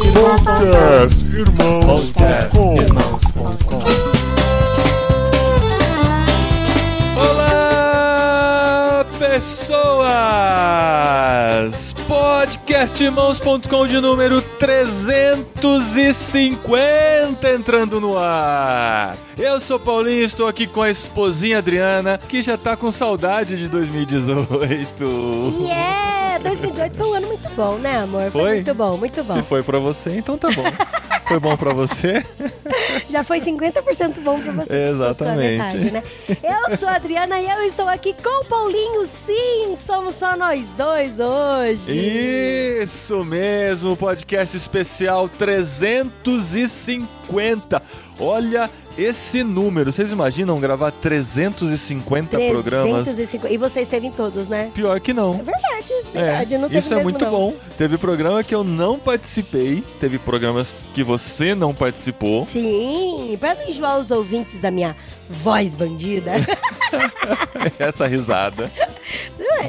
Podcast Irmãos.com Olá, pessoas! Podcastirmãos.com de número 350 entrando no ar. Eu sou Paulinho, estou aqui com a esposinha Adriana, que já tá com saudade de 2018. Yeah! 2018 foi um ano muito bom, né, amor? Foi? muito bom, muito bom. Se foi pra você, então tá bom. Foi bom pra você? Já foi 50% bom pra você. Exatamente. Metade, né? Eu sou a Adriana e eu estou aqui com o Paulinho. Sim, somos só nós dois hoje. Isso mesmo, podcast especial 350. Olha esse número. Vocês imaginam gravar 350 programas? 350. E você esteve em todos, né? Pior que não. É verdade, verdade. não teve isso é muito não. bom. Teve programa que eu não participei, teve programas que você não participou. Sim, pra não enjoar os ouvintes da minha voz bandida. Essa risada.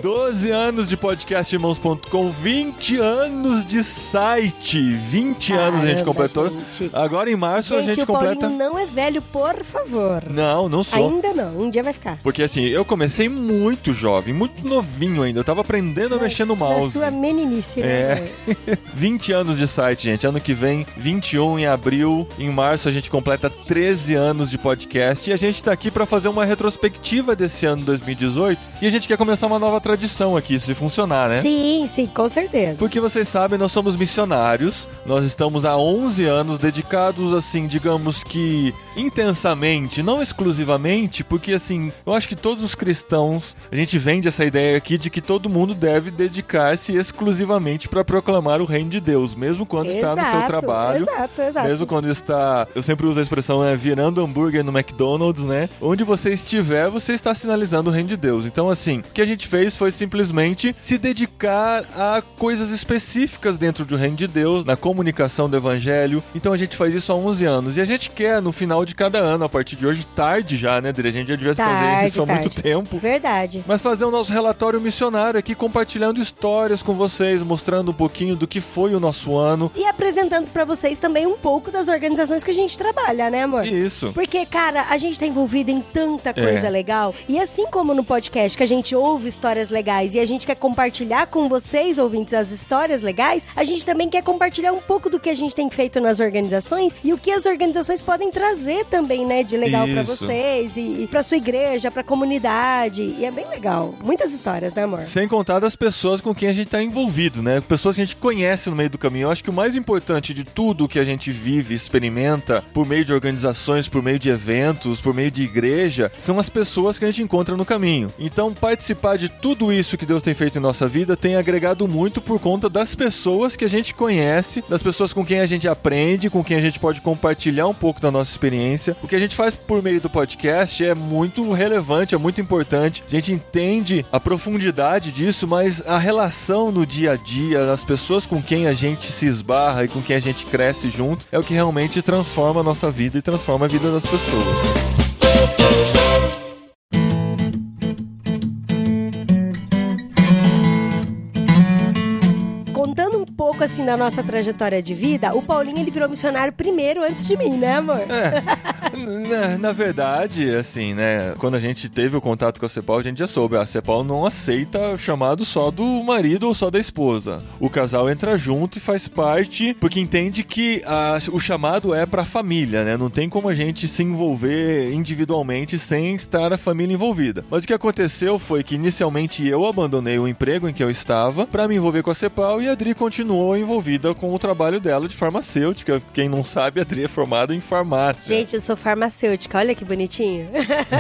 12 anos de podcast irmãos.com, 20 anos de site. 20 anos a gente Caramba, completou. gente. Agora em março a Gente, gente o Paulinho completa. não é velho, por favor. Não, não sou. Ainda não, um dia vai ficar. Porque assim, eu comecei muito jovem, muito novinho ainda. Eu tava aprendendo a mexer no Na mouse. sua meninice, né? É. amor? 20 anos de site, gente. Ano que vem, 21 em abril. Em março a gente completa 13 anos de podcast. E a gente tá aqui pra fazer uma retrospectiva desse ano 2018. E a gente quer começar uma nova tradição aqui, se funcionar, né? Sim, sim, com certeza. Porque vocês sabem, nós somos missionários. Nós estamos há 11 anos dedicados, assim, digamos que intensamente, não exclusivamente, porque, assim, eu acho que todos os cristãos, a gente vende essa ideia aqui de que todo mundo deve dedicar-se exclusivamente para proclamar o reino de Deus, mesmo quando está no seu Exato, trabalho. Exato, exato. Mesmo quando está, eu sempre uso a expressão, né, virando hambúrguer no McDonald's, né? Onde você estiver, você está sinalizando o reino de Deus. Então, assim, o que a gente fez foi simplesmente se dedicar a coisas específicas dentro do reino de Deus, na comunicação do evangelho. Então, a gente faz isso há 11 anos. E a gente quer, no final de cada ano, a partir de hoje, tarde já, né, Adri? A gente já devia fazer Tarde, isso há muito tarde. tempo. Verdade. Mas fazer o nosso relatório missionário aqui, compartilhando histórias com vocês, mostrando um pouquinho do que foi o nosso ano. E apresentando pra vocês também um pouco das organizações que a gente trabalha, né, amor? Isso. Porque, cara, a gente tá envolvido em tanta coisa É. legal. E assim como no podcast, que a gente ouve histórias legais e a gente quer compartilhar com vocês, ouvintes, as histórias legais, a gente também quer compartilhar um pouco do que a gente tem feito nas organizações e o que as organizações podem trazer também, né, de legal pra Isso. vocês e, e pra sua igreja, pra comunidade. E é bem legal. Muitas histórias, né, amor? Sem contar das pessoas com quem a gente está envolvido, né? Pessoas que a gente conhece no meio do caminho. Eu acho que o mais importante de tudo que a gente vive, experimenta, por meio de organizações, por meio de eventos, por meio de igreja, são as pessoas que a gente encontra no caminho. Então, participar de tudo isso que Deus tem feito em nossa vida tem agregado muito por conta das pessoas que a gente conhece, das pessoas com quem a gente aprende, com quem a gente pode compartilhar um pouco da nossa experiência. O que a gente faz por meio do podcast é muito relevante, é muito importante. A gente entende a profundidade disso, mas a relação no dia a dia, as pessoas com quem a gente se esbarra e com quem a gente cresce junto, é o que realmente transforma a nossa vida e transforma a vida das pessoas. Pouco assim da nossa trajetória de vida, o Paulinho ele virou missionário primeiro antes de mim, né, amor? Na, na verdade, assim, né? Quando a gente teve o contato com a CEPAL, a gente já soube. A CEPAL não aceita chamado só do marido ou só da esposa. O casal entra junto e faz parte, porque entende que a- o chamado é pra família, né? Não tem como a gente se envolver individualmente sem estar a família envolvida. Mas o que aconteceu foi que inicialmente eu abandonei o emprego em que eu estava pra me envolver com a CEPAL e a Adri continuou envolvida com o trabalho dela de farmacêutica. Quem não sabe, a Adri é formada em farmácia. Gente, eu sou farmacêutica, olha que bonitinho.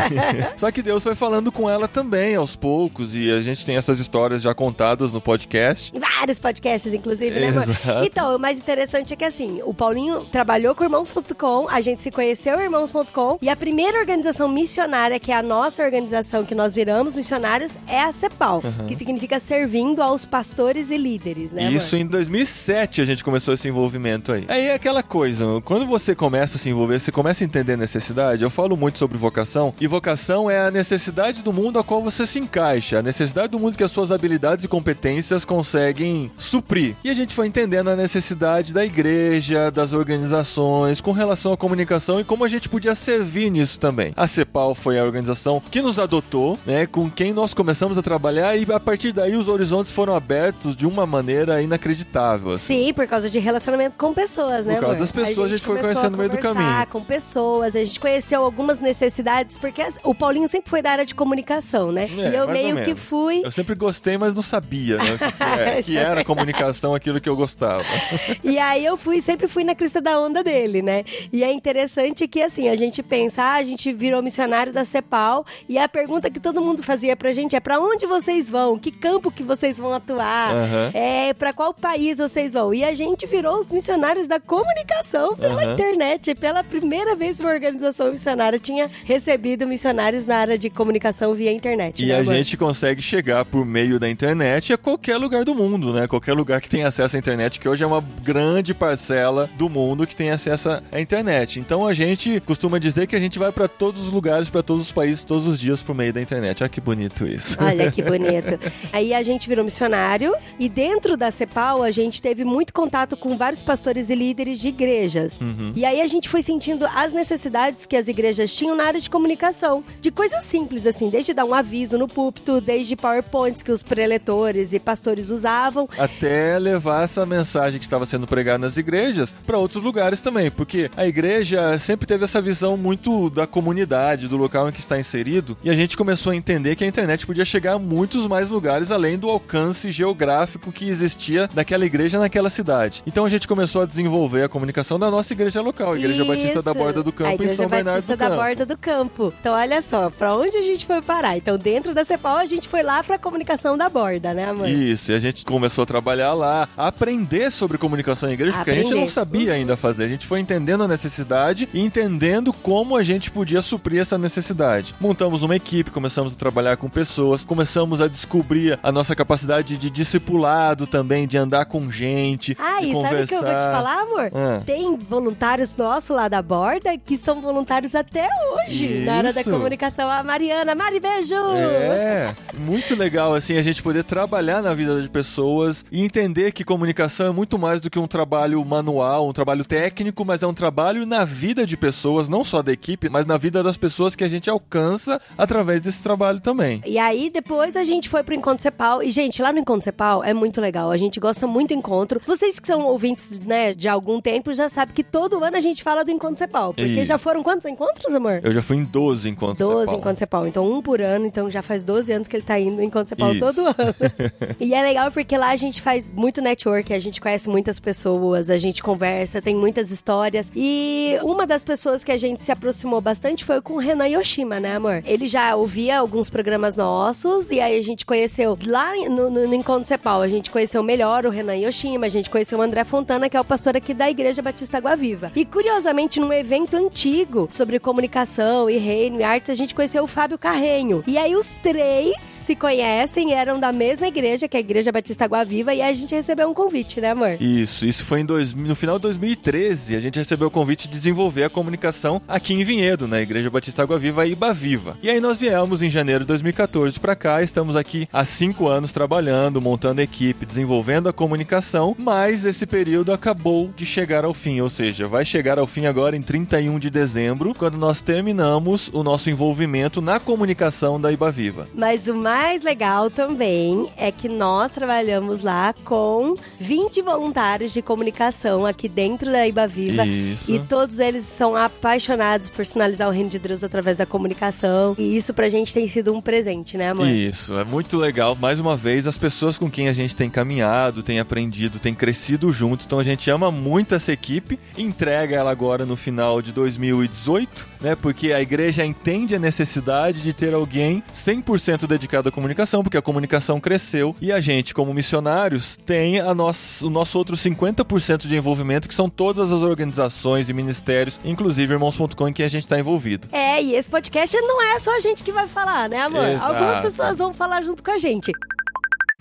Só que Deus foi falando com ela também aos poucos e a gente tem essas histórias já contadas no podcast. Em vários podcasts, inclusive, né, amor? Exato. Então, o mais interessante é que assim, o Paulinho trabalhou com irmãos.com, a gente se conheceu irmãos.com, e a primeira organização missionária, que é a nossa organização que nós viramos missionários, é a CEPAL, que significa servindo aos pastores e líderes, né? amor? Isso em 2007 a gente começou esse envolvimento aí. Aí é aquela coisa, quando você começa a se envolver, você começa a entender necessidade, eu falo muito sobre vocação, e vocação é a necessidade do mundo a qual você se encaixa, a necessidade do mundo que as suas habilidades e competências conseguem suprir. E a gente foi entendendo a necessidade da igreja, das organizações, com relação à comunicação e como a gente podia servir nisso também. A CEPAL foi a organização que nos adotou, né, com quem nós começamos a trabalhar e a partir daí os horizontes foram abertos de uma maneira inacreditável. Assim. Sim, por causa de relacionamento com pessoas, né? Por causa amor? das pessoas a gente, a gente foi conhecendo no meio do caminho. com pessoas, a gente conheceu algumas necessidades, porque o Paulinho sempre foi da área de comunicação, né? É, e eu meio que fui. Eu sempre gostei, mas não sabia, né? Que, é, que era comunicação aquilo que eu gostava. e aí eu fui, sempre fui na crista da onda dele, né? E é interessante que, assim, a gente pensa, ah, a gente virou missionário da CEPAL, e a pergunta que todo mundo fazia pra gente é: pra onde vocês vão? Que campo que vocês vão atuar? Uhum. É, pra qual país vocês vão? E a gente virou os missionários da comunicação pela uhum. internet. Pela primeira vez, uma organização missionária tinha recebido missionários na área de comunicação via internet. E né, a gente consegue chegar por meio da internet a qualquer lugar do mundo, né? Qualquer lugar que tem acesso à internet, que hoje é uma grande parcela do mundo que tem acesso à internet. Então a gente costuma dizer que a gente vai para todos os lugares, para todos os países, todos os dias por meio da internet. Olha que bonito isso. Olha que bonito. Aí a gente virou missionário e dentro da CEPAL a gente teve muito contato com vários pastores e líderes de igrejas. Uhum. E aí a gente foi sentindo as necessidades que as igrejas tinham na área de comunicação, de coisas simples assim, desde dar um aviso no púlpito, desde PowerPoints que os preletores e pastores usavam, até levar essa mensagem que estava sendo pregada nas igrejas para outros lugares também, porque a igreja sempre teve essa visão muito da comunidade, do local em que está inserido, e a gente começou a entender que a internet podia chegar a muitos mais lugares além do alcance geográfico que existia daquela igreja naquela cidade. Então a gente começou a desenvolver a comunicação da nossa igreja local, a Igreja Isso. Batista da Borda do Campo, Igreja em São Bernardo Batista do da Campo. Borda do Campo. Então olha só, para onde a gente foi parar? Então dentro da CEPAL a gente foi lá para comunicação da Borda, né, amor? Isso, e a gente começou a trabalhar lá, a aprender sobre comunicação em igreja, porque a gente não Aprender. sabia ainda fazer. A gente foi entendendo a necessidade e entendendo como a gente podia suprir essa necessidade. Montamos uma equipe, começamos a trabalhar com pessoas, começamos a descobrir a nossa capacidade de discipulado também, de andar com gente, Ah, e sabe o que eu vou te falar, amor? Ah. Tem voluntários nossos lá da borda que são voluntários até hoje na área da Isso. comunicação. A Mariana, Mari, beijo! É, muito legal assim a gente poder trabalhar na vida de pessoas e entender que comunicação é muito mais do que um trabalho manual, um trabalho técnico, mas é um trabalho na vida de pessoas, não só da equipe, mas na vida das pessoas que a gente alcança através desse trabalho também. E aí, depois a gente foi pro Encontro Cepal. E, gente, lá no Encontro Cepal é muito legal. A gente gosta muito do encontro. Vocês que são ouvintes, né, de algum tempo, já sabem que todo ano a gente fala do Encontro Cepal. Porque Isso. já foram quantos encontros, amor? Eu já fui em 12 encontros 12 Cepal. Encontro Cepal. Então, um por ano. Então, já faz 12 anos que ele tá indo em Encontro Cepal Isso. todo ano. e é legal porque lá a gente faz muito network, a gente conhece muitas pessoas, a gente conversa, tem muitas histórias. E uma das pessoas que a gente se aproximou bastante foi com o Renan Yoshima, né, amor? Ele já ouvia alguns programas nossos e aí a gente conheceu lá no, no, no Encontro Cepal, a gente conheceu melhor o Renan Yoshima, a gente conheceu o André Fontana, que é o pastor aqui da Igreja Batista Água Viva. E curiosamente, num evento antigo sobre comunicação e reino e artes, a gente conheceu o Fábio Carrenho. E aí os três se conhecem, eram da mesma igreja, que é a Igreja Batista Água Viva, e a gente recebeu um convite, né, amor? Isso, isso foi em dois, no final de 2013. A gente recebeu o convite de desenvolver a comunicação aqui em Vinhedo, na Igreja Batista Água Viva Iba Viva. E aí nós viemos em janeiro de 2014 para cá, estamos aqui há cinco anos trabalhando, montando equipe, desenvolvendo a comunicação, mas esse período acabou de chegar ao fim, ou seja, vai chegar ao fim agora em 31 de dezembro, quando nós terminamos o nosso envolvimento na comunicação da Iba Viva. Mas o mais legal também é que nós trabalhamos lá com 20 voluntários de comunicação aqui dentro da Iba Viva. Isso. E todos eles são apaixonados por sinalizar o reino de Deus através da comunicação. E isso pra gente tem sido um presente, né, amor? Isso, é muito legal. Mais uma vez, as pessoas com quem a gente tem caminhado, tem aprendido, tem crescido juntos. Então a gente ama muito essa equipe, entrega ela agora no final de 2018, né? Porque a igreja entende a necessidade de ter alguém 100% dedicado à comunicação, porque a comunicação cresceu e a gente, como missionários, tem a nossa, o nosso outro 50% de envolvimento, que são todas as organizações e ministérios, inclusive irmãos.com, em que a gente está envolvido. É, e esse podcast não é só a gente que vai falar, né, amor? Exato. Algumas pessoas vão falar junto com a gente.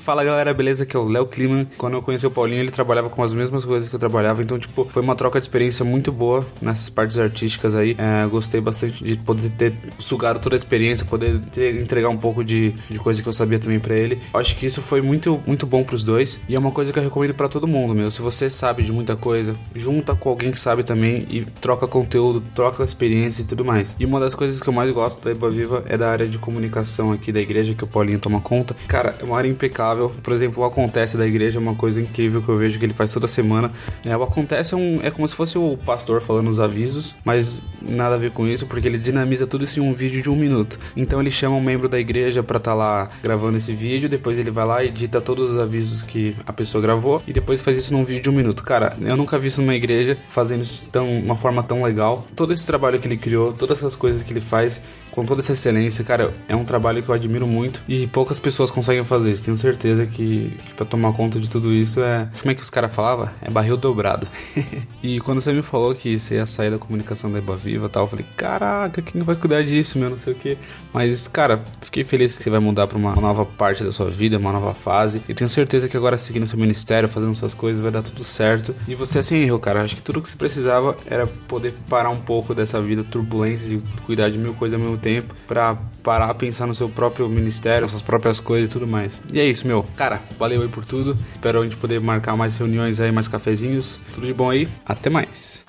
Fala galera, beleza? Aqui é o Léo Kliman. Quando eu conheci o Paulinho, ele trabalhava com as mesmas coisas que eu trabalhava, então, tipo, foi uma troca de experiência muito boa nessas partes artísticas aí. É, gostei bastante de poder ter sugado toda a experiência, poder ter, entregar um pouco de, de coisa que eu sabia também para ele. Acho que isso foi muito, muito bom pros dois e é uma coisa que eu recomendo para todo mundo, meu. Se você sabe de muita coisa, junta com alguém que sabe também e troca conteúdo, troca experiência e tudo mais. E uma das coisas que eu mais gosto da Eba Viva é da área de comunicação aqui da igreja que o Paulinho toma conta. Cara, é uma área impecável. Por exemplo, o Acontece da igreja é uma coisa incrível que eu vejo que ele faz toda semana. É, o Acontece é, um, é como se fosse o pastor falando os avisos, mas nada a ver com isso, porque ele dinamiza tudo isso em um vídeo de um minuto. Então ele chama um membro da igreja para estar tá lá gravando esse vídeo, depois ele vai lá e edita todos os avisos que a pessoa gravou e depois faz isso num vídeo de um minuto. Cara, eu nunca vi isso numa igreja fazendo isso de tão, uma forma tão legal. Todo esse trabalho que ele criou, todas essas coisas que ele faz com toda essa excelência, cara, é um trabalho que eu admiro muito e poucas pessoas conseguem fazer isso. Tenho certeza que, que para tomar conta de tudo isso é. Como é que os caras falavam? É barril dobrado. e quando você me falou que você ia sair da comunicação da Eba Viva e tal, eu falei, caraca, quem vai cuidar disso, meu? Não sei o que. Mas, cara, fiquei feliz que você vai mudar pra uma nova parte da sua vida, uma nova fase. E tenho certeza que agora seguindo seu ministério, fazendo suas coisas, vai dar tudo certo. E você assim errou, cara. Acho que tudo que você precisava era poder parar um pouco dessa vida turbulenta de cuidar de mil coisas ao mesmo tempo para parar, pensar no seu próprio ministério, suas próprias coisas e tudo mais. E é isso, meu. Cara, valeu aí por tudo. Espero a gente poder marcar mais reuniões aí, mais cafezinhos. Tudo de bom aí. Até mais.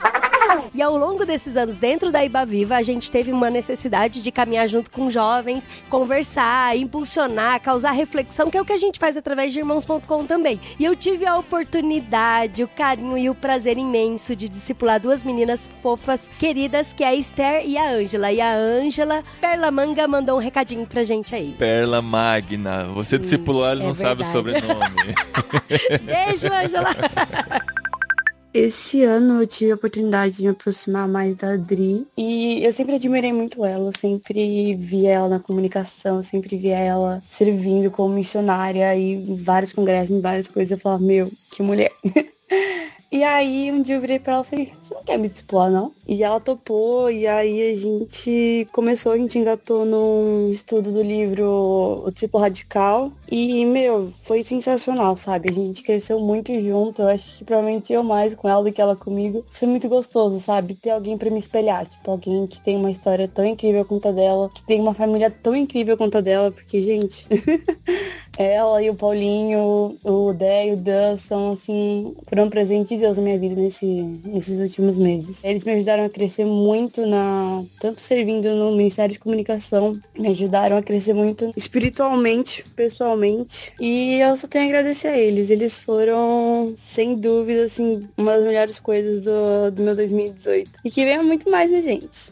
E ao longo desses anos dentro da Iba Viva, a gente teve uma necessidade de caminhar junto com jovens, conversar, impulsionar, causar reflexão, que é o que a gente faz através de irmãos.com também. E eu tive a oportunidade, o carinho e o prazer imenso de discipular duas meninas fofas, queridas, que é a Esther e a Ângela. E a Ângela Perla Manga mandou um recadinho pra gente aí. Perla Magna. Você discipulou, ela é não verdade. sabe o sobrenome. Beijo, Ângela. Esse ano eu tive a oportunidade de me aproximar mais da Adri e eu sempre admirei muito ela, eu sempre via ela na comunicação, sempre via ela servindo como missionária e em vários congressos, em várias coisas, eu falava, meu, que mulher. E aí um dia eu virei pra ela e falei, você não quer me discipular, não? E ela topou, e aí a gente começou, a gente engatou num estudo do livro O Tipo Radical. E, meu, foi sensacional, sabe? A gente cresceu muito junto. Eu acho que provavelmente eu mais com ela do que ela comigo. Foi muito gostoso, sabe? Ter alguém para me espelhar. Tipo, alguém que tem uma história tão incrível quanto a dela, que tem uma família tão incrível quanto a dela, porque, gente. ela e o Paulinho, o Dé e o Dan são, assim, foram um presente de Deus na minha vida nesse, nesses últimos meses. Eles me ajudaram a crescer muito na, tanto servindo no Ministério de Comunicação, me ajudaram a crescer muito espiritualmente, pessoalmente. E eu só tenho a agradecer a eles. Eles foram, sem dúvida, assim, uma das melhores coisas do, do meu 2018. E que venha muito mais da gente.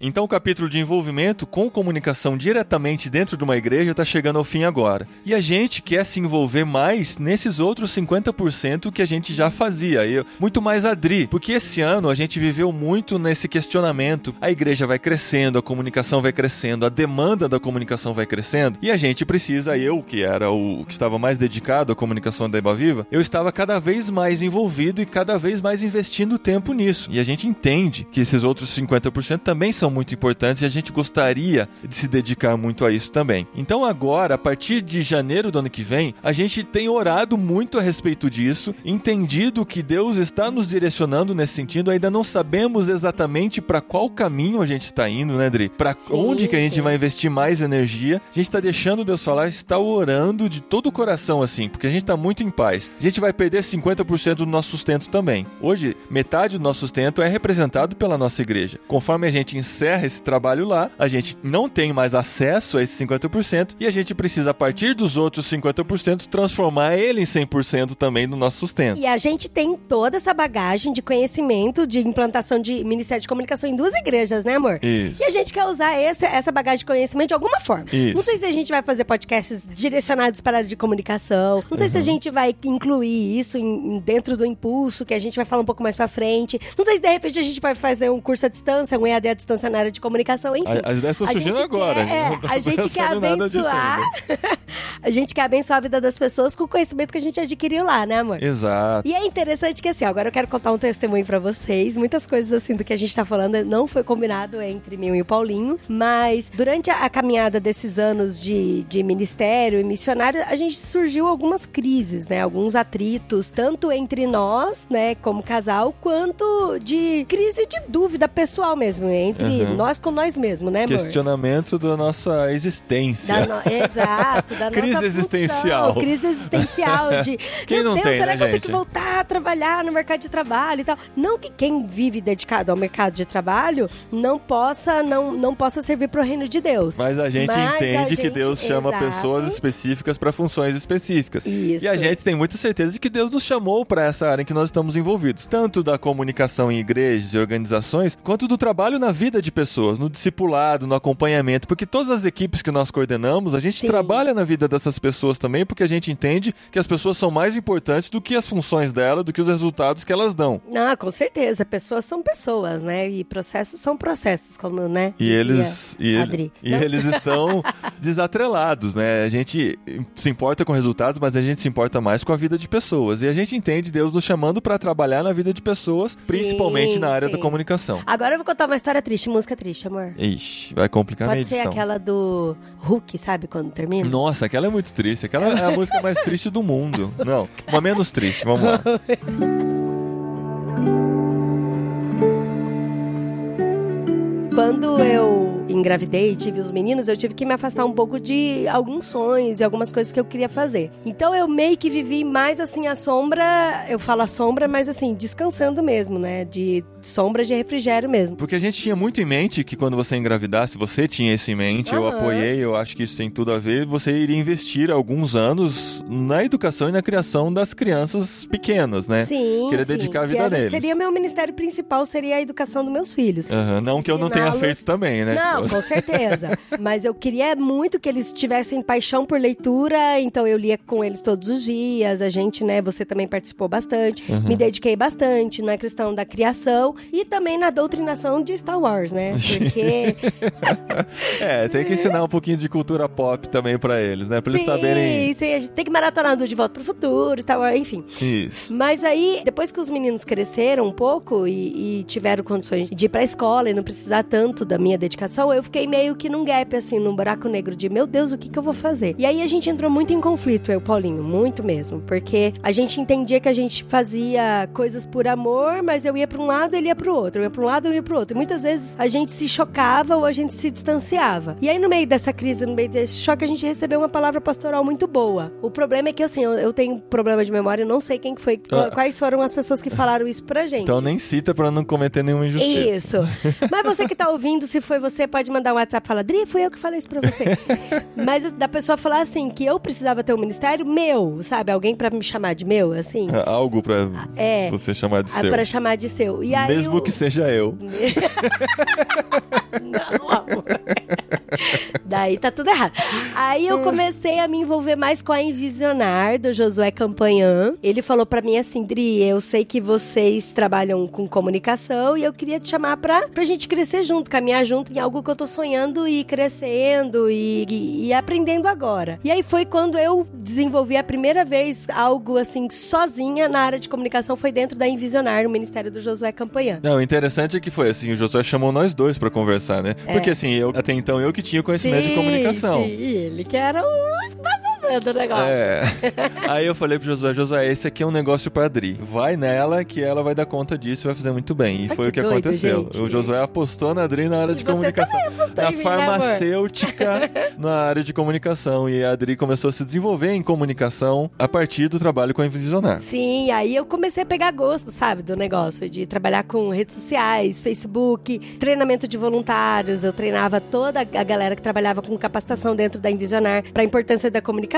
Então o capítulo de envolvimento com comunicação diretamente dentro de uma igreja está chegando ao fim agora. E a gente quer se envolver mais nesses outros 50% que a gente já fazia. E muito mais Adri, porque esse ano a gente viveu muito nesse questionamento. A igreja vai crescendo, a comunicação vai crescendo, a demanda da comunicação vai crescendo, e a gente precisa, eu que era o que estava mais dedicado à comunicação da Eba Viva, eu estava cada vez mais envolvido e cada vez mais investindo tempo nisso. E a gente entende que esses outros 50% também são muito importantes e a gente gostaria de se dedicar muito a isso também. Então agora, a partir de janeiro do ano que vem, a gente tem orado muito a respeito disso, entendido que Deus está nos direcionando nesse sentido, ainda não sabemos exatamente para qual caminho a gente está indo, né, Dri? Para onde que a gente sim. vai investir mais energia. A gente está deixando Deus falar, está orando de todo o coração assim, porque a gente está muito em paz. A gente vai perder 50% do nosso sustento também. Hoje, metade do nosso sustento é representado pela nossa igreja. Conforme a gente encerra esse trabalho lá, a gente não tem mais acesso a esse 50% e a gente precisa, a partir dos outros 50%, transformar ele em 100% também do nosso sustento. E a gente tem toda essa bagagem de conhecimento de implantação de Ministério de Comunicação em duas igrejas, né, amor? Isso. E a gente quer usar esse, essa bagagem de conhecimento de alguma forma. Isso. Não sei se a gente vai fazer podcasts direcionados para a área de comunicação. Não sei uhum. se a uhum. gente vai incluir isso em, dentro do impulso, que a gente vai falar um pouco mais pra frente. Não sei se de repente a gente vai fazer um curso à distância, um EAD à distância na área de comunicação, enfim. As ideias estão surgindo agora. quer- é, a gente quer nada disso abençoar. a gente quer abençoar a vida das pessoas com o conhecimento que a gente adquiriu lá, né, amor? Exato. E é interessante que assim, agora eu quero contar um testemunho pra vocês. Muitas coisas assim do que a gente tá falando não foi combinado entre mim e o Paulinho, mas durante a, caminhada desses anos de, de ministério e missionário, a gente surgiu algumas crises, né? Alguns atritos, tanto entre nós, né, como casal, quanto de crise de dúvida pessoal mesmo, entre Uhum. nós com nós mesmo, né, amor? Questionamento da nossa existência. Da no- Exato, da Crise nossa existencial. função, crise existencial de Quem meu não Deus, tem, será né, que eu tenho gente? que voltar a trabalhar no mercado de trabalho e tal? Não que quem vive dedicado ao mercado de trabalho não possa não, não possa servir pro reino de Deus. Mas a gente Mas a entende que gente- Deus chama exato. pessoas específicas para funções específicas. Isso. E a gente tem muita certeza de que Deus nos chamou para essa área em que nós estamos envolvidos, tanto da comunicação em igrejas e organizações, quanto do trabalho na vida de pessoas, no discipulado, no acompanhamento, porque todas as equipes que nós coordenamos, a gente Sim. trabalha na vida dessas pessoas também, porque a gente entende que as pessoas são mais importantes do que as funções dela, do que os resultados que elas dão. Não, com certeza. Pessoas são pessoas, né? E processos são processos, como, né? E dizia eles, e, ele- e eles estão desatrelados, né? A gente se importa com resultados, mas a gente se importa mais com a vida de pessoas. E a gente entende Deus nos chamando para trabalhar na vida de pessoas, principalmente na área da sim. comunicação. Agora eu vou contar uma história triste, música triste, amor. Ixi, vai complicar Pode ser edição. aquela do Hulk, sabe? Quando termina? Nossa, aquela é muito triste. Aquela é a música mais triste do mundo. Não, uma menos triste. Vamos lá. Quando eu engravidei e tive os meninos, eu tive que me afastar um pouco de alguns sonhos e algumas coisas que eu queria fazer. Então eu meio que vivi mais assim a sombra, eu falo a sombra, mas assim, descansando mesmo, né? De sombra de refrigério mesmo. Porque a gente tinha muito em mente que quando você engravidasse, você tinha isso em mente, eu apoiei, eu acho que isso tem tudo a ver, você iria investir alguns anos na educação e na criação das crianças pequenas, né? Sim, Queria sim, dedicar a vida neles. Seria meu ministério principal, seria a educação dos meus filhos. Aham, Não que eu não tenha feito também, né? Não, com certeza. Mas eu queria muito que eles tivessem paixão por leitura, então eu lia com eles todos os dias. A gente, né, você também participou bastante. Me dediquei bastante na questão da criação e também na doutrinação de Star Wars, né? Porque É, tem que ensinar um pouquinho de cultura pop também pra eles, né? Pra eles sim, saberem. sim, a gente tem que maratonar do De Volta pro Futuro, Star Wars, enfim. Isso. Mas aí, depois que os meninos cresceram um pouco e, e tiveram condições de ir pra escola e não precisar tanto da minha dedicação, eu fiquei meio que num gap, assim, num buraco negro de, meu Deus, o que que eu vou fazer? E aí a gente entrou muito em conflito, eu o Paulinho, muito mesmo. Porque a gente entendia que a gente fazia coisas por amor, mas eu ia pra um lado, ele ia pro outro. Eu ia pra um lado, eu ia pro outro. E muitas vezes a gente se chocava ou a gente se distanciava. E aí, no meio dessa crise, no meio desse choque, a gente recebeu uma palavra pastoral muito boa. O problema é que, assim, eu, eu tenho problema de memória, eu não sei quem que foi, Ah. quais foram as pessoas que falaram isso pra gente. Então nem cita pra não cometer nenhuma injustiça. Isso. Mas você que tá ouvindo, se foi você, pode mandar um WhatsApp e falar, Dri, fui eu que falei isso pra você. Mas da pessoa falar assim, que eu precisava ter um ministério meu, sabe? Alguém pra me chamar de meu, assim. Algo pra É. você chamar de Ah, seu. Pra chamar de seu. E aí Mesmo o- que seja eu. Não, amor. Daí tá tudo errado. Aí eu comecei a me envolver mais com a Envisionar do Josué Campanhã. Ele falou pra mim assim, Dri, eu sei que vocês trabalham com comunicação e eu queria te chamar pra, pra gente crescer junto, caminhar junto em algo que eu tô sonhando e crescendo e, e, e aprendendo agora. E aí foi quando eu desenvolvi a primeira vez algo assim, sozinha na área de comunicação, foi dentro da Envisionar, no Ministério do Josué Campanhã. Não, o interessante é que foi assim, o Josué chamou nós dois pra conversar, né? Porque assim, eu até então eu que tinha conhecimento de comunicação. Sim, ele que era o babado do negócio. É. Aí eu falei pro Josué, Josué, esse aqui é um negócio pra Adri. Vai nela que ela vai dar conta disso e vai fazer muito bem. E Ai, foi que o que doido, aconteceu. gente. O Josué apostou na Adri na área de comunicação. Na mim, né, farmacêutica, na área de comunicação. E a Adri começou a se desenvolver em comunicação a partir do trabalho com a Invisionar. Sim, aí eu comecei a pegar gosto, sabe, do negócio de trabalhar com redes sociais, Facebook, treinamento de voluntários. Eu treinava toda a galera que trabalhava com capacitação dentro da Envisionar para a importância da comunicação,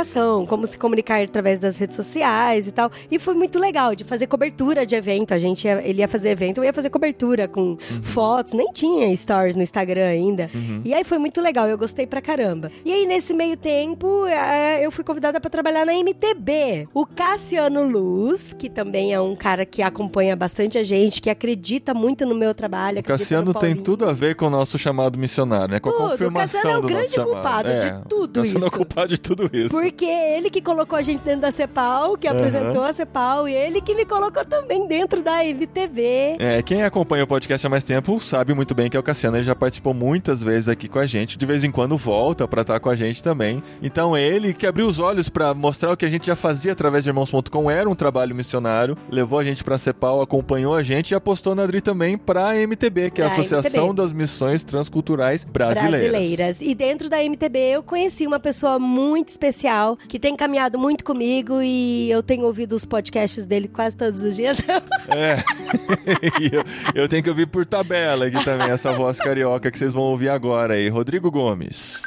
como se comunicar através das redes sociais e tal. E foi muito legal de fazer cobertura de evento. A gente ia, ele ia fazer evento, eu ia fazer cobertura com Uhum. fotos, nem tinha stories no Instagram ainda. E aí foi muito legal, eu gostei pra caramba. E aí nesse meio tempo, eh, eu fui convidada pra trabalhar na MTB. O Cassiano Luz, que também é um cara que acompanha bastante a gente, que acredita muito no meu trabalho. O Cassiano no tem tudo a ver com o nosso chamado missionário, né? Com a Tudo. O confirmação Cassiano é o do grande culpado É, de tudo o Cassiano é o isso. culpado de tudo isso. Porque é ele que colocou a gente dentro da CEPAL, que apresentou a CEPAL, e ele que me colocou também dentro da MTV. É, quem acompanha o podcast há mais tempo sabe muito bem que é o Cassiano, ele já participou muitas vezes aqui com a gente, de vez em quando volta pra estar com a gente também. Então ele que abriu os olhos pra mostrar o que a gente já fazia através de irmãos.com, era um trabalho missionário, levou a gente pra Cepal, acompanhou a gente e apostou na Adri também pra MTB, que é a Associação MTB. das Missões Transculturais Brasileiras. brasileiras. E dentro da MTB eu conheci uma pessoa muito especial que tem caminhado muito comigo e eu tenho ouvido os podcasts dele quase todos os dias. É. Eu, eu tenho que ouvir por tabela aqui também essa voz carioca que vocês vão ouvir agora aí. Rodrigo Gomes.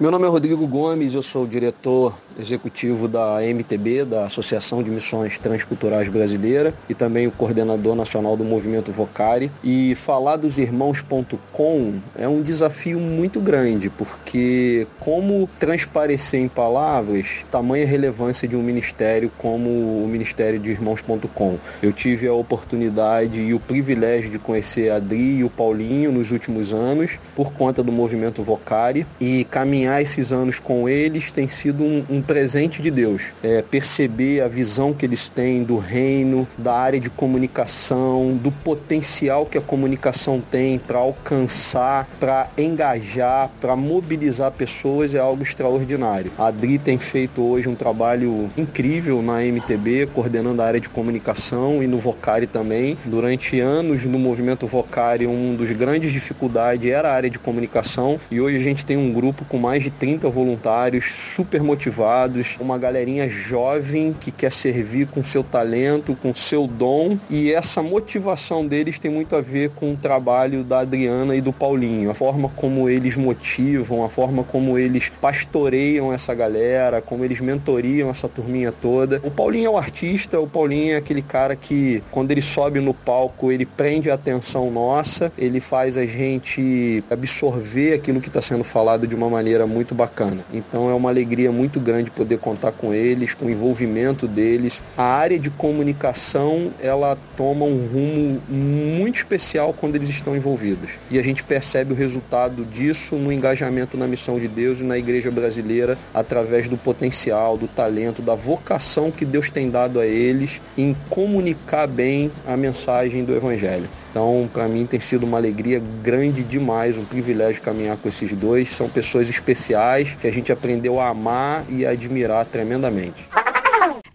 Meu nome é Rodrigo Gomes, eu sou o diretor executivo da MTB, da Associação de Missões Transculturais Brasileira, e também o coordenador nacional do movimento Vocari. E falar dos irmãos.com é um desafio muito grande, porque como transparecer em palavras tamanha relevância de um ministério como o Ministério de Irmãos.com. Eu tive a oportunidade e o privilégio de conhecer a Adri e o Paulinho nos últimos anos, por conta do movimento Vocari, e caminhar esses anos com eles tem sido um, um presente de Deus. É, perceber a visão que eles têm do reino, da área de comunicação, do potencial que a comunicação tem para alcançar, para engajar, para mobilizar pessoas é algo extraordinário. A Adri tem feito hoje um trabalho incrível na MTB, coordenando a área de comunicação e no Vocari também. Durante anos no movimento Vocari, um dos grandes dificuldades era a área de comunicação e hoje a gente tem um grupo com mais de 30 voluntários super motivados, uma galerinha jovem que quer servir com seu talento, com seu dom e essa motivação deles tem muito a ver com o trabalho da Adriana e do Paulinho, a forma como eles motivam, a forma como eles pastoreiam essa galera, como eles mentoriam essa turminha toda. O Paulinho é o artista, o Paulinho é aquele cara que quando ele sobe no palco, ele prende a atenção nossa, ele faz a gente absorver aquilo que está sendo falado de uma maneira muito bacana. Então é uma alegria muito grande poder contar com eles, com o envolvimento deles. A área de comunicação, ela toma um rumo muito especial quando eles estão envolvidos. E a gente percebe o resultado disso no engajamento na missão de Deus e na igreja brasileira através do potencial, do talento, da vocação que Deus tem dado a eles em comunicar bem a mensagem do evangelho. Então, para mim tem sido uma alegria grande demais, um privilégio caminhar com esses dois. São pessoas especiais que a gente aprendeu a amar e a admirar tremendamente.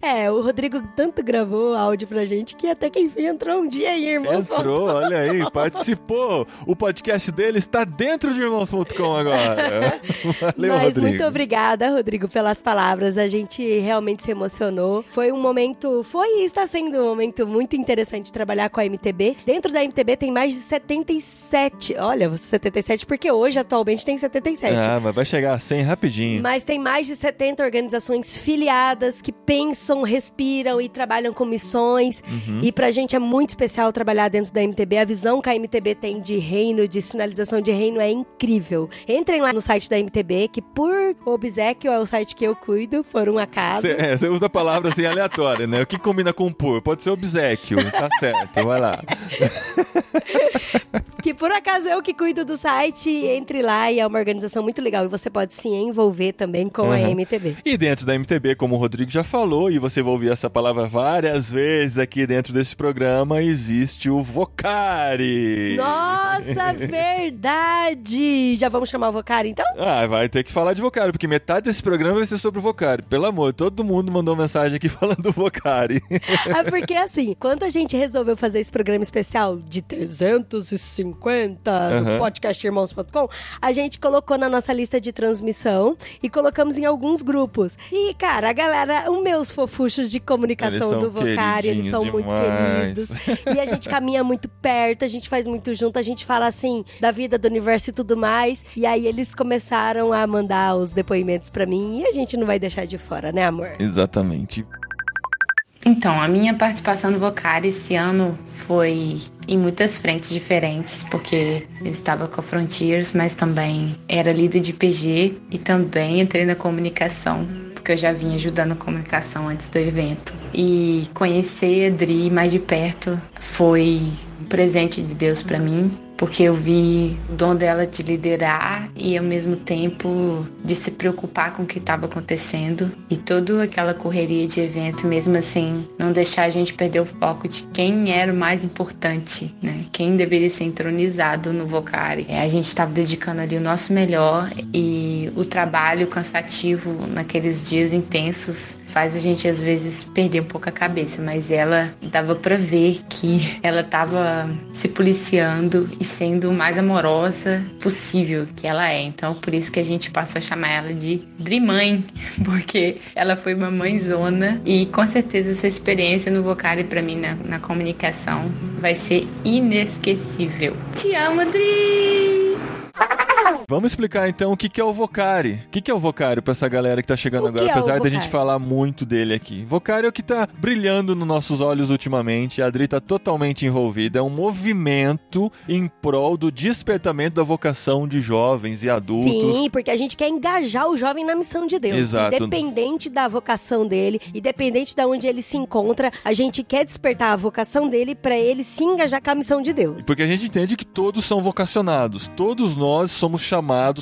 É, o Rodrigo tanto gravou áudio pra gente que até que enfim entrou um dia aí, irmãos. Entrou, olha aí, participou. O podcast dele está dentro de irmãos.com agora. Valeu, Mas Rodrigo. muito obrigada, Rodrigo, pelas palavras. A gente realmente se emocionou. Foi um momento, foi e está sendo um momento muito interessante trabalhar com a MTB. Dentro da MTB tem mais de 77. Olha, 77 porque hoje atualmente tem 77. Ah, mas vai chegar a 100 rapidinho. Mas tem mais de 70 organizações filiadas que pensam, respiram e trabalham com missões. Uhum. E pra gente é muito especial trabalhar dentro da MTB. A visão que a MTB tem de reino, de sinalização de reino é incrível. Entrem lá no site da MTB, que por obsequio é o site que eu cuido, por um acaso. Você usa a palavra assim aleatória, né? O que combina com por? Pode ser obsequio, tá certo, vai lá. que por acaso eu que cuido do site. Entre lá e é uma organização muito legal. E você pode se envolver também com a Uhum. MTB. E dentro da MTB, como o Rodrigo já falou, e você vai ouvir essa palavra várias vezes aqui dentro desse programa, existe o Vocari. Nossa, verdade! Já vamos chamar o Vocari, então? Ah, vai ter que falar de Vocari, porque metade desse programa vai ser sobre o Vocari. Pelo amor, todo mundo mandou mensagem aqui falando do Vocari. É porque assim, quando a gente resolveu fazer esse programa especial de 350 50 Aham. do podcastirmãos.com, a gente colocou na nossa lista de transmissão e colocamos em alguns grupos. E, cara, a galera, os meus fofuchos de comunicação do Vocari, eles são muito queridinhos queridos. E a gente caminha muito perto, a gente faz muito junto, a gente fala assim da vida, do universo e tudo mais. E aí eles começaram a mandar os depoimentos pra mim e a gente não vai deixar de fora, né, amor? Exatamente. Então, a minha participação no Vocari esse ano foi em muitas frentes diferentes, porque eu estava com a Frontiers, mas também era líder de PG e também entrei na comunicação, porque eu já vinha ajudando a comunicação antes do evento. E conhecer a Dri mais de perto foi um presente de Deus para mim, porque eu vi o dom dela de liderar e ao mesmo tempo de se preocupar com o que estava acontecendo e toda aquela correria de evento, mesmo assim, não deixar a gente perder o foco de quem era o mais importante, né? Quem deveria ser entronizado no Vocari. É, a gente estava dedicando ali o nosso melhor e o trabalho cansativo naqueles dias intensos faz a gente às vezes perder um pouco a cabeça, mas ela dava para ver que ela estava se policiando e sendo mais amorosa possível que ela é. Então, por isso que a gente passou a chamar ela de Drimãe, porque ela foi uma mãezona e com certeza essa experiência no Vocari para mim na, na comunicação vai ser inesquecível. Te amo, Dri! Vamos explicar então o que que é o Vocari. O que que é o Vocari pra essa galera que tá chegando O agora, é apesar da gente falar muito dele aqui. Vocari é o que tá brilhando nos nossos olhos ultimamente. A Adri tá totalmente envolvida. É um movimento em prol do despertamento da vocação de jovens e adultos. Sim, porque a gente quer engajar o jovem na missão de Deus. Exato. Independente da vocação dele, independente de onde ele se encontra, a gente quer despertar a vocação dele pra ele se engajar com a missão de Deus. Porque a gente entende que todos são vocacionados. Todos nós somos chamados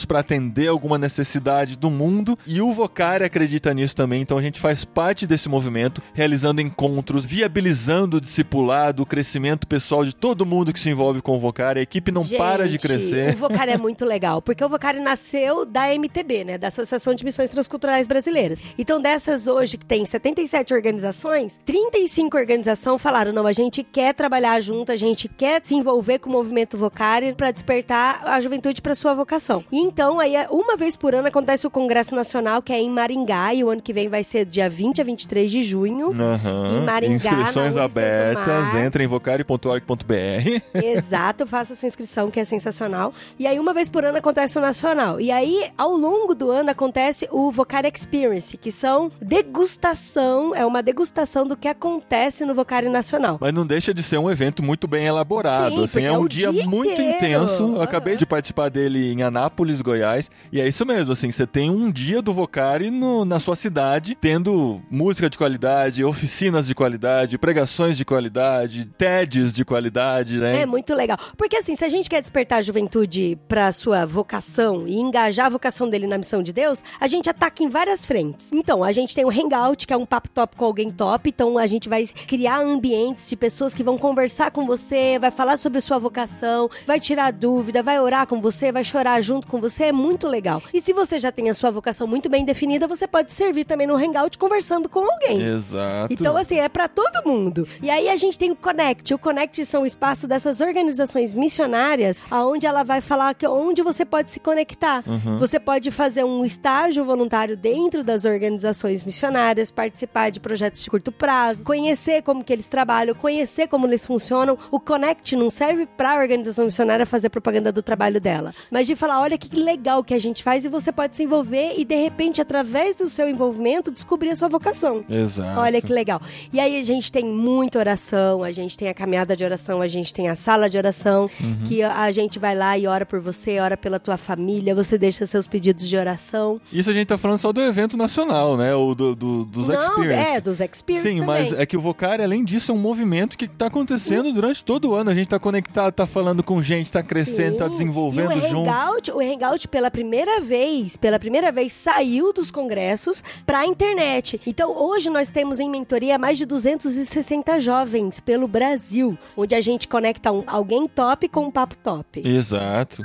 para atender alguma necessidade do mundo e o Vocari acredita nisso também. Então a gente faz parte desse movimento, realizando encontros, viabilizando o discipulado, o crescimento pessoal de todo mundo que se envolve com o Vocari. A equipe não Gente, para de crescer. O Vocari é muito legal, porque o Vocari nasceu da MTB, né? Da Associação de Missões Transculturais Brasileiras. Então, dessas hoje, que tem 77 organizações, 35 organizações falaram: não, a gente quer trabalhar junto, a gente quer se envolver com o movimento Vocari para despertar a juventude para sua vocação. E então, aí, uma vez por ano acontece o Congresso Nacional, que é em Maringá, e o ano que vem vai ser dia 20 a 23 de junho. Aham. Em Maringá, Inscrições abertas, entra em vocari.org.br. Exato, faça sua inscrição, que é sensacional. E aí, uma vez por ano acontece o nacional. E aí, ao longo do ano, acontece o Vocari Experience, que são degustação, é uma degustação do que acontece no Vocari Nacional. Mas não deixa de ser um evento muito bem elaborado. Sim, assim, é é um dia, dia muito inteiro. intenso. Eu acabei de participar dele em Anápolis, Goiás. E é isso mesmo, assim, você tem um dia do Vocari no- na sua cidade, tendo música de qualidade, oficinas de qualidade, pregações de qualidade, TEDs de qualidade, né? É muito legal. Porque assim, se a gente quer despertar a juventude pra sua vocação e engajar a vocação dele na missão de Deus, a gente ataca em várias frentes. Então, a gente tem o Hangout, que é um papo top com alguém top. Então, a gente vai criar ambientes de pessoas que vão conversar com você, vai falar sobre sua vocação, vai tirar dúvida, vai orar com você, vai chorar junto com você. É muito legal. E se você já tem a sua vocação muito bem definida, você pode servir também no Hangout conversando com alguém. Exato. Então, assim, é pra todo mundo. E aí a gente tem o Connect. O Connect são o espaço dessas organizações missionárias, aonde ela vai falar que onde você pode se conectar. Você pode fazer um estágio voluntário dentro das organizações missionárias, participar de projetos de curto prazo, conhecer como que eles trabalham, conhecer como eles funcionam. O Connect não serve pra organização missionária fazer propaganda do trabalho dela, mas de falar, olha que legal que a gente faz e você pode se envolver e de repente através do seu envolvimento descobrir a sua vocação. Exato. Olha que legal. E aí a gente tem muita oração, a gente tem a caminhada de oração, a gente tem a sala de oração, Uhum. que a gente vai lá e ora por você, ora pela tua família, você deixa seus pedidos de oração. Isso a gente tá falando só do evento nacional, né? Ou do, do- dos Não, experience. é, dos experience Sim, também. mas é que o Vocari, além disso, é um movimento que tá acontecendo durante todo o ano. A gente tá conectado, tá falando com gente, tá crescendo, tá Sim. desenvolvendo e o junto. Hangout, o Hangout pela primeira vez, pela primeira vez saiu dos congressos pra internet. Então hoje nós temos em mentoria mais de 260 jovens pelo Brasil, onde a gente conecta um- alguém top com um papo top. Exato.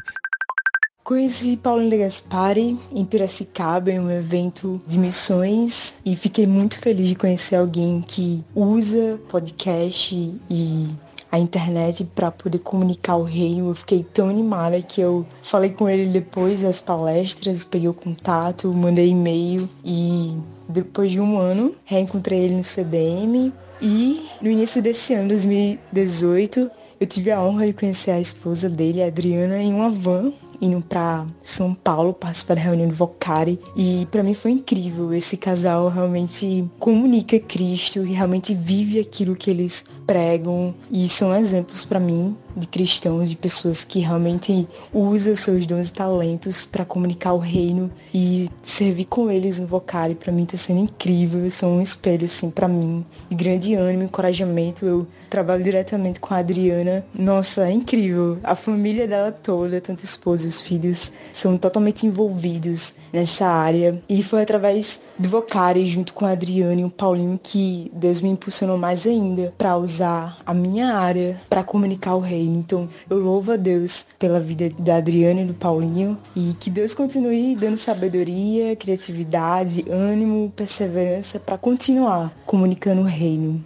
Conheci Paulinho de Gaspari em Piracicaba, em um evento de missões, e fiquei muito feliz de conhecer alguém que usa podcast e a internet para poder comunicar o reino. Eu fiquei tão animada que eu falei com ele depois das palestras, peguei o contato, mandei e-mail e depois de um ano reencontrei ele no CBM e no início desse ano, 2018, eu tive a honra de conhecer a esposa dele, a Adriana, em uma van indo para São Paulo participar da reunião do Vocari e para mim foi incrível. Esse casal realmente comunica Cristo e realmente vive aquilo que eles pregam e são exemplos para mim de cristãos, de pessoas que realmente usam seus dons e talentos para comunicar o reino e servir com eles no Vocari. Para mim está sendo incrível, eu sou um espelho assim para mim, de grande ânimo, encorajamento. Eu trabalho diretamente com a Adriana. Nossa, é incrível. A família dela toda, tanto esposa e os filhos, são totalmente envolvidos nessa área. E foi através do Vocari, junto com a Adriana e o Paulinho, que Deus me impulsionou mais ainda para usar a minha área para comunicar o reino. Então, eu louvo a Deus pela vida da Adriana e do Paulinho e que Deus continue dando sabedoria, criatividade, ânimo, perseverança para continuar comunicando o reino.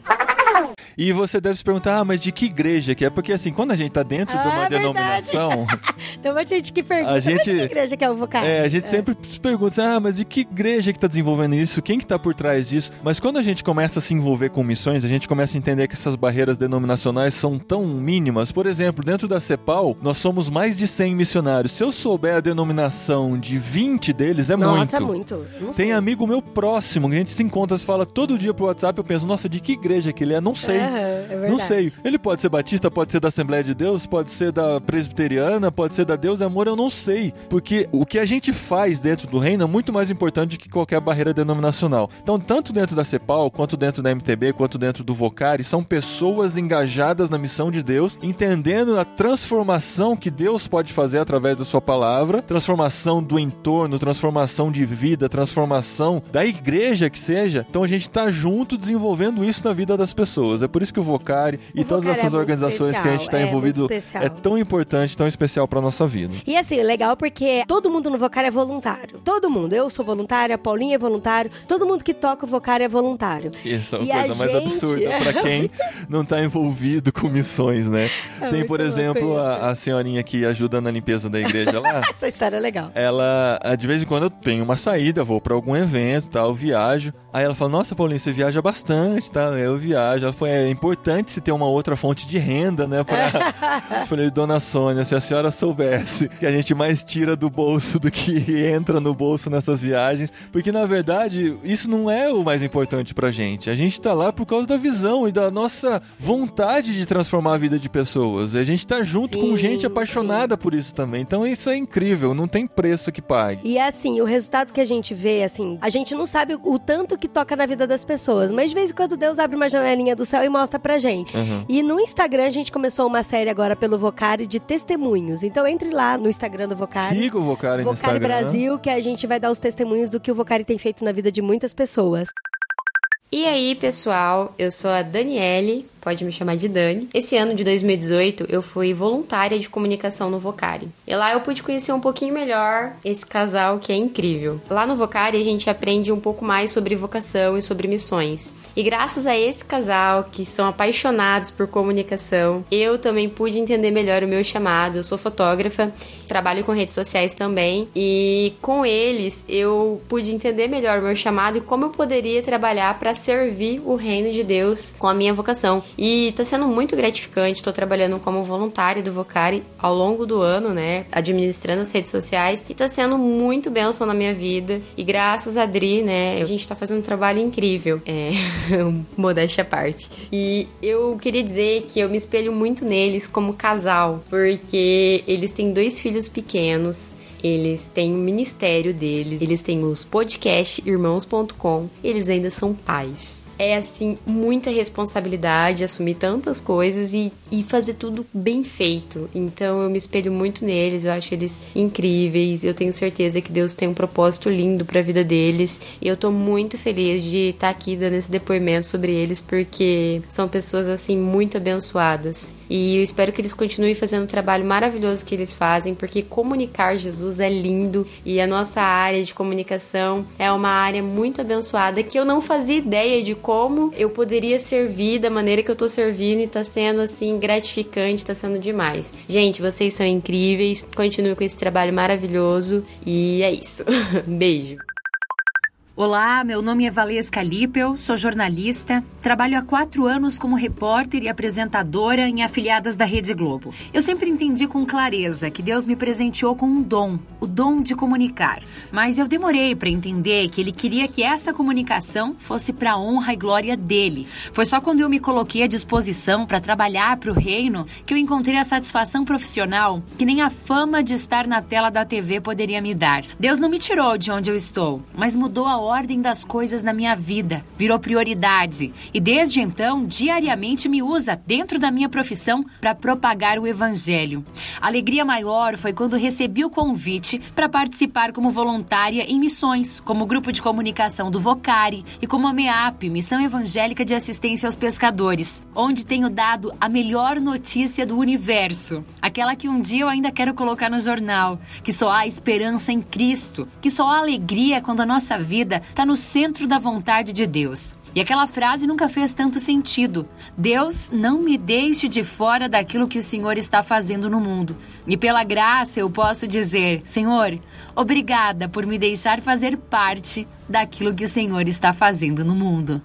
E você deve se perguntar, ah, mas de que igreja que é? Porque assim, quando a gente tá dentro de uma Ah, denominação, Tem muita gente que pergunta, A gente- de que igreja que é o é, a gente sempre se pergunta, ah, mas de que igreja que tá desenvolvendo isso? Quem que tá por trás disso? Mas quando a gente começa a se envolver com missões, a gente começa a entender que essas barreiras denominacionais são tão mínimas. Por exemplo, dentro da CEPAL, nós somos mais de 100 missionários. Se eu souber a denominação de 20 deles, é Nossa, muito. muito. Não Tem sei. amigo meu próximo, que a gente se encontra, se fala todo dia pro WhatsApp, eu penso, nossa, de que igreja que ele é? Não sei. Aham, é. Não sei. Ele pode ser batista, pode ser da Assembleia de Deus, pode ser da presbiteriana, pode ser da Deus e Amor, eu não sei. Porque o que a gente faz dentro do reino é muito mais importante que qualquer barreira denominacional. Então, tanto dentro da CEPAL, quanto dentro da MTB, quanto dentro do Vocari, são pessoas engajadas na missão de Deus, entendendo a transformação que Deus pode fazer através da sua palavra, transformação do entorno, transformação de vida, transformação da igreja que seja. Então a gente tá junto desenvolvendo isso na vida das pessoas. É por isso que o Vocari e O todas Vocari é essas muito organizações que a gente tá especial, é envolvido especial. é tão importante, tão especial pra nossa vida. E assim, legal porque todo mundo no Vocário é voluntário. Todo mundo. Eu sou voluntária, a Paulinha é voluntário, todo mundo que toca o Vocário é voluntário. Essa é a E coisa mais gente- absurda pra quem não tá envolvido com missões, né? É Tem, por exemplo, isso. a, a senhorinha que ajuda na limpeza da igreja lá. Essa história é legal. ela, de vez em quando eu tenho uma saída, vou pra algum evento, tal, viajo. Aí ela fala: "Nossa, Paulinho, você viaja bastante, tá? Eu viajo". Ela falou: "É importante se ter uma outra fonte de renda, né, pra... Eu falei: "Dona Sônia, se a senhora soubesse que a gente mais tira do bolso do que entra no bolso nessas viagens, porque na verdade, isso não é o mais importante pra gente. A gente tá lá por causa da visão e da nossa vontade de transformar a vida de pessoas. E a gente tá junto com Sim, gente apaixonada por isso também. Então isso é incrível, não tem preço que pague. E assim, o resultado que a gente vê, assim, a gente não sabe o tanto que toca na vida das pessoas, mas de vez em quando Deus abre uma janelinha do céu e mostra pra gente. Uhum. E no Instagram a gente começou uma série agora pelo Vocari de testemunhos. Então entre lá no Instagram do Vocari. Siga o Vocari no Vocari Instagram. Brasil, que a gente vai dar os testemunhos do que o Vocari tem feito na vida de muitas pessoas. E aí, pessoal, eu sou a Daniele, pode me chamar de Dani. Esse ano de 2018 eu fui voluntária de comunicação no Vocari. E lá eu pude conhecer um pouquinho melhor esse casal que é incrível. Lá no Vocari a gente aprende um pouco mais sobre vocação e sobre missões. E graças a esse casal que são apaixonados por comunicação, eu também pude entender melhor o meu chamado. Eu sou fotógrafa, trabalho com redes sociais também e com eles eu pude entender melhor o meu chamado e como eu poderia trabalhar para servir o reino de Deus com a minha vocação. E tá sendo muito gratificante, tô trabalhando como voluntária do Vocari ao longo do ano, né, administrando as redes sociais e tá sendo muito bênção na minha vida. E graças a Dri, né, a gente tá fazendo um trabalho incrível. É, modéstia à parte. E eu queria dizer que eu me espelho muito neles como casal, porque eles têm dois filhos pequenos. Eles têm o ministério deles, eles têm os podcast irmãos.com, eles ainda são pais. É assim, muita responsabilidade assumir tantas coisas e, e fazer tudo bem feito. Então eu me espelho muito neles, eu acho eles incríveis. Eu tenho certeza que Deus tem um propósito lindo para a vida deles. E eu tô muito feliz de estar aqui dando esse depoimento sobre eles, porque são pessoas assim muito abençoadas. E eu espero que eles continuem fazendo o trabalho maravilhoso que eles fazem, porque comunicar Jesus é lindo e a nossa área de comunicação é uma área muito abençoada que eu não fazia ideia de como eu poderia servir da maneira que eu tô servindo e tá sendo assim gratificante, tá sendo demais. Gente, vocês são incríveis. Continue com esse trabalho maravilhoso e é isso. Beijo. Olá, meu nome é Valesca Lippel, sou jornalista, trabalho há quatro anos como repórter e apresentadora em afiliadas da Rede Globo. Eu sempre entendi com clareza que Deus me presenteou com um dom, o dom de comunicar. Mas eu demorei para entender que Ele queria que essa comunicação fosse para honra e glória dele. Foi só quando eu me coloquei à disposição para trabalhar para o reino que eu encontrei a satisfação profissional que nem a fama de estar na tela da TV poderia me dar. Deus não me tirou de onde eu estou, mas mudou a ordem das coisas na minha vida, virou prioridade. E desde então, diariamente me usa dentro da minha profissão para propagar o evangelho. A alegria maior foi quando recebi o convite para participar como voluntária em missões, como grupo de comunicação do Vocari e como a MEAP, Missão Evangélica de Assistência aos Pescadores, onde tenho dado a melhor notícia do universo, aquela que um dia eu ainda quero colocar no jornal, que só há esperança em Cristo, que só há alegria quando a nossa vida vida está no centro da vontade de Deus. E aquela frase nunca fez tanto sentido. Deus, não me deixe de fora daquilo que o Senhor está fazendo no mundo. E pela graça eu posso dizer: Senhor, obrigada por me deixar fazer parte daquilo que o Senhor está fazendo no mundo.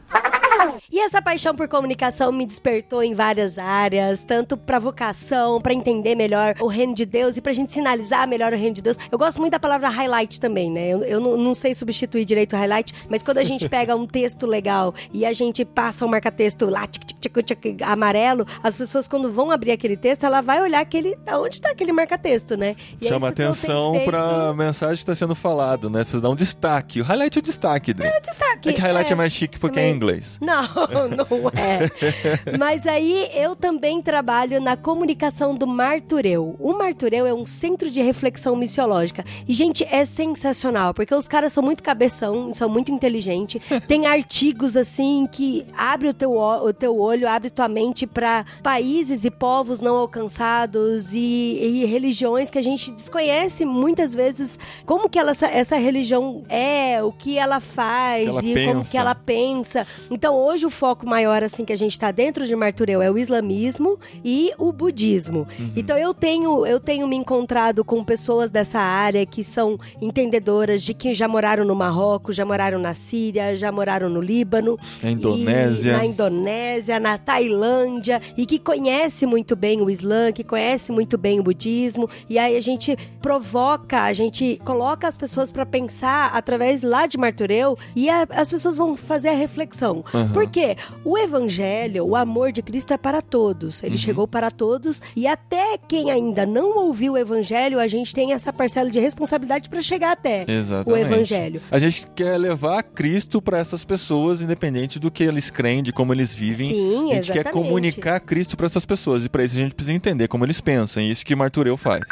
E essa paixão por comunicação me despertou em várias áreas, tanto para vocação, para entender melhor o reino de Deus e pra gente sinalizar melhor o reino de Deus. Eu gosto muito da palavra highlight também, né? Eu, eu não, não, sei substituir direito o highlight, mas quando a gente pega um texto legal e a gente passa um marca-texto lá, tic, tic, tic, tic, amarelo, as pessoas quando vão abrir aquele texto, ela vai olhar aquele, onde tá aquele marca-texto, né? E é Chama é atenção feito... pra mensagem que está sendo falado, né? Precisa dar um destaque. O highlight é o destaque dele. É o destaque. É que highlight é, é mais chique porque também... é em inglês. Não, não é. Mas aí eu também trabalho na comunicação do Martureu. O Martureu é um centro de reflexão missiológica. E, gente, é sensacional, porque os caras são muito cabeção, são muito inteligentes. Tem artigos, assim, que abre o teu, o teu olho, abre tua mente para países e povos não alcançados e, e, religiões que a gente desconhece muitas vezes como que ela, essa, essa religião é, o que ela faz ela e pensa. como que ela pensa. Então, hoje o foco maior assim que a gente está dentro de Martureu é o islamismo e o budismo. Uhum. Então eu tenho eu tenho me encontrado com pessoas dessa área que são entendedoras de que já moraram no Marrocos, já moraram na Síria, já moraram no Líbano, na Indonésia, na Indonésia, na Tailândia e que conhece muito bem o Islã, que conhece muito bem o budismo. E aí a gente provoca, a gente coloca as pessoas para pensar através lá de Martureu e a, as pessoas vão fazer a reflexão. Uhum. Por quê? O evangelho, o amor de Cristo é para todos. Ele uhum. chegou para todos e até quem ainda não ouviu o evangelho, a gente tem essa parcela de responsabilidade para chegar até Exatamente. o evangelho. A gente quer levar Cristo para essas pessoas, independente do que eles creem, de como eles vivem. Sim, a gente exatamente. quer comunicar Cristo para essas pessoas e para isso a gente precisa entender como eles pensam. E isso que Martureu faz.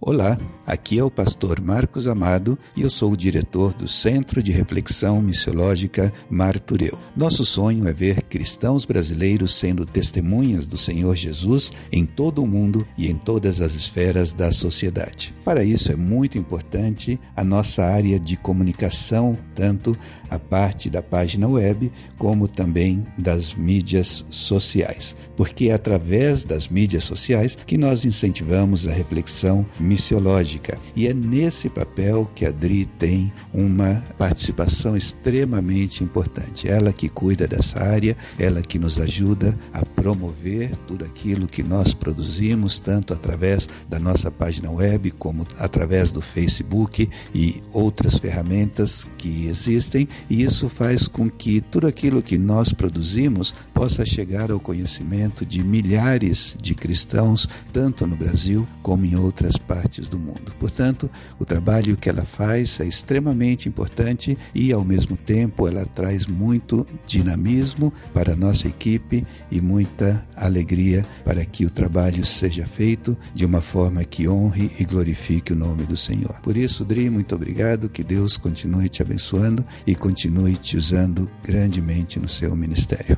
Olá, aqui é o pastor Marcos Amado e eu sou o diretor do Centro de Reflexão Missiológica Martureu. Nosso sonho é ver cristãos brasileiros sendo testemunhas do Senhor Jesus em todo o mundo e em todas as esferas da sociedade. Para isso é muito importante a nossa área de comunicação, tanto a parte da página web como também das mídias sociais, porque é através das mídias sociais que nós incentivamos a reflexão missiológica. E é nesse papel que a Dri tem uma participação extremamente importante. Ela que cuida dessa área, ela que nos ajuda a promover tudo aquilo que nós produzimos, tanto através da nossa página web, como através do Facebook e outras ferramentas que existem, e isso faz com que tudo aquilo que nós produzimos possa chegar ao conhecimento de milhares de cristãos, tanto no Brasil como em outras partes do mundo. Portanto, o trabalho que ela faz é extremamente importante e, ao mesmo tempo, ela traz muito dinamismo para a nossa equipe e muita alegria para que o trabalho seja feito de uma forma que honre e glorifique o nome do Senhor. Por isso, Dri, muito obrigado, que Deus continue te abençoando e continue te usando grandemente no seu ministério.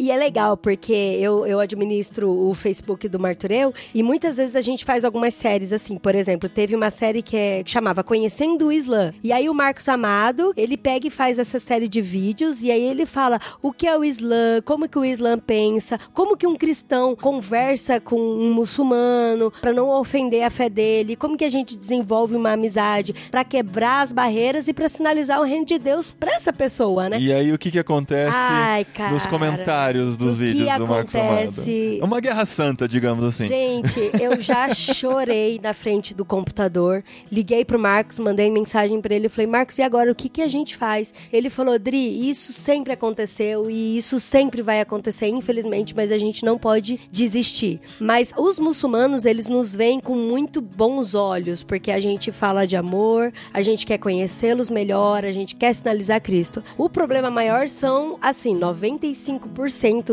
E é legal, porque eu, eu administro o Facebook do Martureu e muitas vezes a gente faz algumas séries assim. Por exemplo, teve uma série que, é, que chamava Conhecendo o Islã. E aí o Marcos Amado, ele pega e faz essa série de vídeos e aí ele fala o que é o Islã, como que o Islã pensa, como que um cristão conversa com um muçulmano para não ofender a fé dele, como que a gente desenvolve uma amizade para quebrar as barreiras e para sinalizar o reino de Deus para essa pessoa, né? E aí o que que acontece Ai, cara, nos comentários dos o que vídeos do Marcos Amado? acontece? É uma guerra santa, digamos assim. Gente, eu já chorei na frente do computador. Liguei pro Marcos, mandei mensagem pra ele. Falei, Marcos, e agora o que, que a gente faz? Ele falou, Dri, isso sempre aconteceu e isso sempre vai acontecer, infelizmente, mas a gente não pode desistir. Mas os muçulmanos, eles nos veem com muito bons olhos, porque a gente fala de amor, a gente quer conhecê-los melhor, a gente quer sinalizar Cristo. O problema maior são, assim, 95%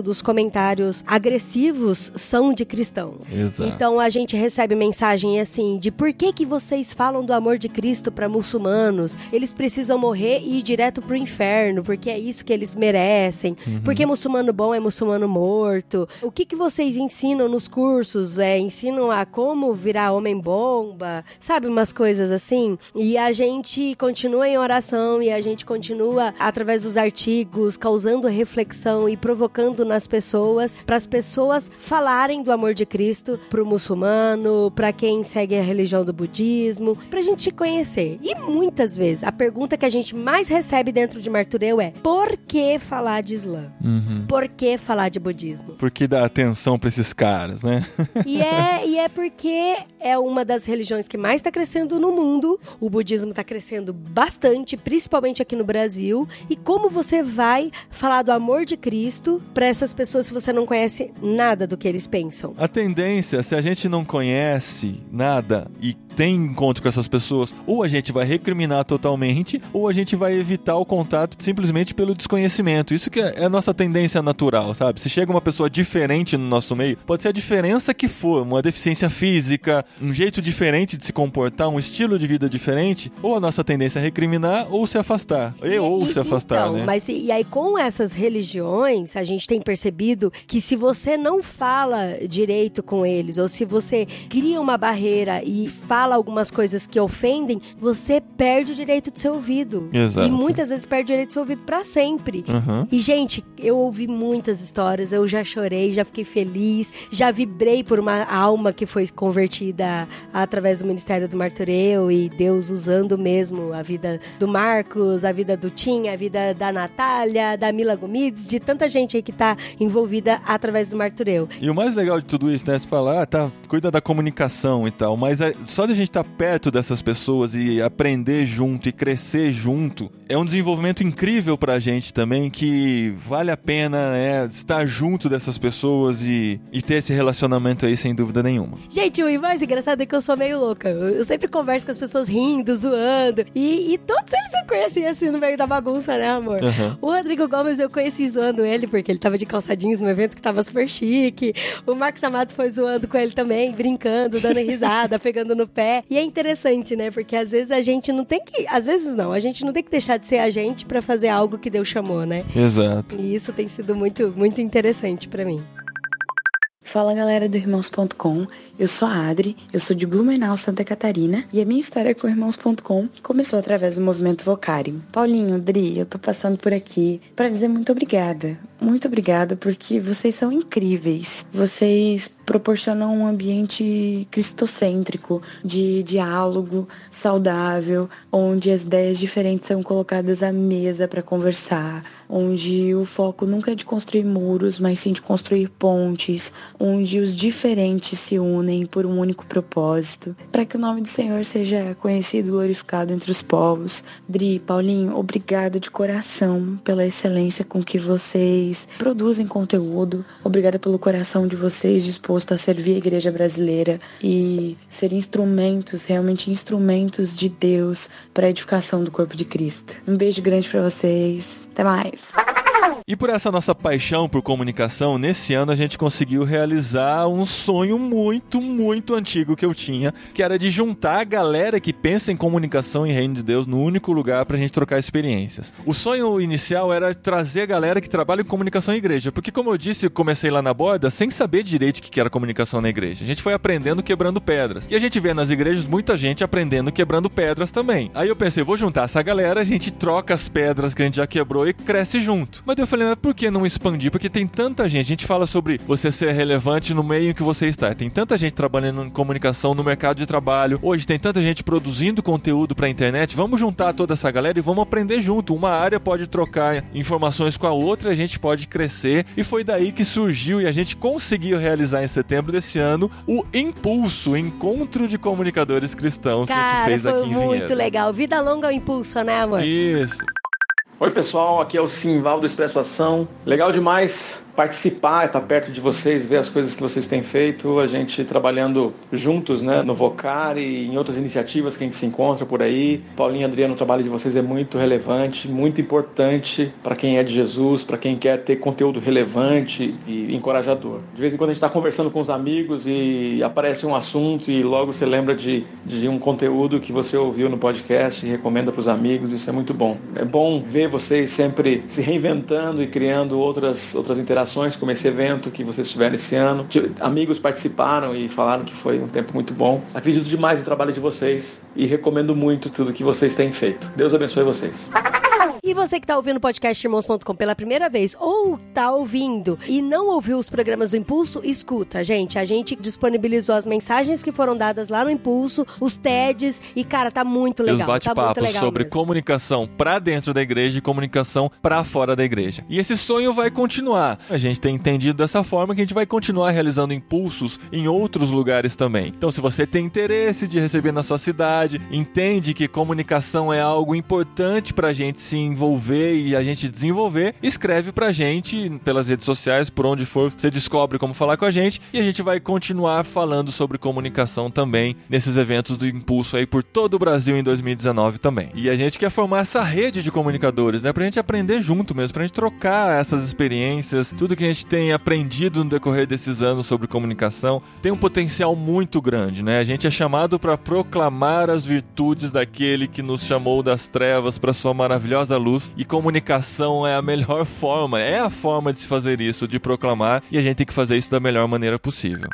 dos comentários agressivos são de cristãos. Exato. Então a gente recebe mensagem assim de por que que vocês falam do amor de Cristo para muçulmanos? Eles precisam morrer e ir direto pro inferno, porque é isso que eles merecem. Porque muçulmano bom é muçulmano morto. O que que vocês ensinam nos cursos? É, ensinam a como virar homem bomba, sabe umas coisas assim? E a gente continua em oração e a gente continua através dos artigos causando reflexão e provocando nas pessoas para as pessoas falarem do amor de Cristo pro muçulmano, para quem segue a religião do budismo, pra gente se conhecer. E muitas vezes a pergunta que a gente mais recebe dentro de Martureu é: por que falar de Islã? Uhum. Por que falar de budismo? Por que dar atenção pra esses caras, né? E é, e é porque é uma das religiões que mais está crescendo no mundo. O budismo está crescendo bastante, principalmente aqui no Brasil. E como você vai falar do amor de Cristo para essas pessoas se você não conhece nada do que eles pensam? A tendência, se a gente não conhece nada e tem encontro com essas pessoas, ou a gente vai recriminar totalmente, ou a gente vai evitar o contato simplesmente pelo desconhecimento. Isso que é a nossa tendência natural, sabe? Se chega uma pessoa diferente no nosso meio, pode ser a diferença que for, uma deficiência física, um jeito diferente de se comportar, um estilo de vida diferente, ou a nossa tendência é recriminar ou se afastar. E, ou E- se afastar, então, né? Mas e, e aí com essas religiões, a gente tem percebido que se você não fala direito com eles, ou se você cria uma barreira e fala algumas coisas que ofendem, você perde o direito de ser ouvido. Exato. E muitas vezes perde o direito de ser ouvido pra sempre. Uhum. E, gente, eu ouvi muitas histórias, eu já chorei, já fiquei feliz, já vibrei por uma alma que foi convertida através do Ministério do Martureu e Deus usando mesmo a vida do Marcos, a vida do Tim, a vida da Natália, da Mila Gomides, de tanta gente aí que tá envolvida através do Martureu. E o mais legal de tudo isso, né? Você fala, ah, tá, cuida da comunicação e tal, mas é- só de gente estar perto dessas pessoas e aprender junto e crescer junto, é um desenvolvimento incrível pra gente também, que vale a pena né, estar junto dessas pessoas e, e ter esse relacionamento aí sem dúvida nenhuma. Gente, o mais engraçado é que eu sou meio louca. Eu sempre converso com as pessoas rindo, zoando. E, e todos eles eu conheci assim no meio da bagunça, né, amor? Uhum. O Rodrigo Gomes eu conheci zoando ele, porque ele tava de calçadinhos no evento que tava super chique. O Marcos Amado foi zoando com ele também, brincando, dando risada, pegando no pé. E é interessante, né? Porque às vezes a gente não tem que. Às vezes não, a gente não tem que deixar de ser a gente pra fazer algo que Deus chamou, né? Exato. E isso tem sido muito, muito interessante pra mim. Fala galera do Irmãos.com, eu sou a Adri, eu sou de Blumenau, Santa Catarina e a minha história com o Irmãos.com começou através do movimento Vocari. Paulinho, Dri, eu tô passando por aqui para dizer muito obrigada. Muito obrigada porque vocês são incríveis. Vocês proporcionam um ambiente cristocêntrico, de diálogo saudável, onde as ideias diferentes são colocadas à mesa para conversar, onde o foco nunca é de construir muros, mas sim de construir pontes, onde os diferentes se unem por um único propósito, para que o nome do Senhor seja conhecido e glorificado entre os povos. Dri, Paulinho, obrigada de coração pela excelência com que vocês produzem conteúdo. Obrigada pelo coração de vocês disposto a servir a igreja brasileira e ser instrumentos, realmente instrumentos de Deus para a edificação do corpo de Cristo. Um beijo grande para vocês. Até mais. guys. E por essa nossa paixão por comunicação, nesse ano a gente conseguiu realizar um sonho muito, muito antigo que eu tinha, que era de juntar a galera que pensa em comunicação em Reino de Deus no único lugar pra gente trocar experiências. O sonho inicial era trazer a galera que trabalha em comunicação em igreja, porque como eu disse, eu comecei lá na borda sem saber direito o que era comunicação na igreja. A gente foi aprendendo quebrando pedras. E a gente vê nas igrejas muita gente aprendendo quebrando pedras também. Aí eu pensei, vou juntar essa galera, a gente troca as pedras que a gente já quebrou e cresce junto. Mas eu falei, mas por que não expandir? Porque tem tanta gente, a gente fala sobre você ser relevante no meio em que você está. Tem tanta gente trabalhando em comunicação no mercado de trabalho. Hoje tem tanta gente produzindo conteúdo pra internet. Vamos juntar toda essa galera e vamos aprender junto. Uma área pode trocar informações com a outra, a gente pode crescer. E foi daí que surgiu e a gente conseguiu realizar em setembro desse ano o Impulso, o Encontro de Comunicadores Cristãos Cara, que a gente fez foi aqui em muito Vinhedo. legal. Vida longa ao impulso, né, amor? Isso. Oi pessoal, aqui é o Simval do Expresso Ação. Legal demais participar, estar perto de vocês, ver as coisas que vocês têm feito, a gente trabalhando juntos, né, no Vocari e em outras iniciativas que a gente se encontra por aí. Paulinho e Adriano, o trabalho de vocês é muito relevante, muito importante para quem é de Jesus, para quem quer ter conteúdo relevante e encorajador. De vez em quando a gente está conversando com os amigos e aparece um assunto e logo você lembra de, de um conteúdo que você ouviu no podcast e recomenda para os amigos, isso é muito bom. É bom ver vocês sempre se reinventando e criando outras, outras interações como esse evento que vocês tiveram esse ano. Amigos participaram e falaram que foi um tempo muito bom. Acredito demais no trabalho de vocês e recomendo muito tudo que vocês têm feito. Deus abençoe vocês. E você que está ouvindo o podcast irmãos.com pela primeira vez ou tá ouvindo e não ouviu os programas do Impulso, escuta, gente. A gente disponibilizou as mensagens que foram dadas lá no Impulso, os TEDs e, cara, tá muito E os legal. Tá muito bate-papos legal sobre mesmo. comunicação pra dentro da igreja e comunicação pra fora da igreja. E esse sonho vai continuar. A gente tem entendido dessa forma que a gente vai continuar realizando impulsos em outros lugares também. Então, se você tem interesse de receber na sua cidade, entende que comunicação é algo importante pra gente se envolver e a gente desenvolver, escreve pra gente pelas redes sociais, por onde for, você descobre como falar com a gente e a gente vai continuar falando sobre comunicação também nesses eventos do Impulso aí por todo o Brasil em 2019 também. E a gente quer formar essa rede de comunicadores, né, pra gente aprender junto mesmo, pra gente trocar essas experiências, tudo que a gente tem aprendido no decorrer desses anos sobre comunicação, tem um potencial muito grande, né? A gente é chamado para proclamar as virtudes daquele que nos chamou das trevas para sua maravilhosa luz e comunicação é a melhor forma, é a forma de se fazer isso, de proclamar, e a gente tem que fazer isso da melhor maneira possível.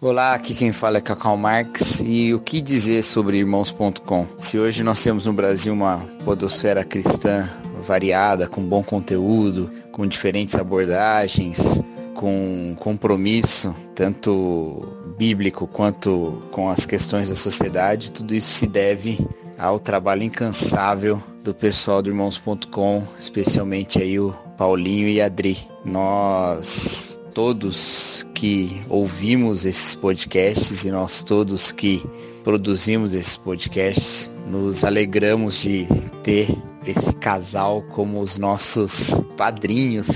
Olá, aqui quem fala é Cacau Marx e o que dizer sobre irmãos.com? Se hoje nós temos no Brasil uma podosfera cristã variada, com bom conteúdo, com diferentes abordagens, com compromisso, tanto bíblico quanto com as questões da sociedade, tudo isso se deve ao trabalho incansável do pessoal do irmãos.com, especialmente aí o Paulinho e a Adri. Nós todos que ouvimos esses podcasts e nós todos que produzimos esses podcasts, nos alegramos de ter esse casal como os nossos padrinhos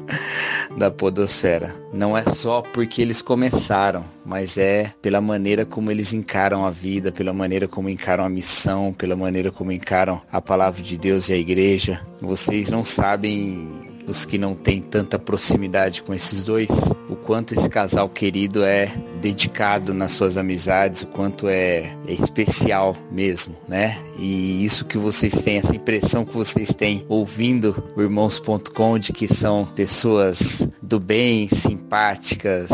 da podosfera. Não é só porque eles começaram, mas é pela maneira como eles encaram a vida, pela maneira como encaram a missão, pela maneira como encaram a palavra de Deus e a igreja. Vocês não sabem os que não têm tanta proximidade com esses dois, o quanto esse casal querido é dedicado nas suas amizades, o quanto é, é especial mesmo, né? E isso que vocês têm, essa impressão que vocês têm ouvindo o irmãos.com de que são pessoas do bem, simpáticas,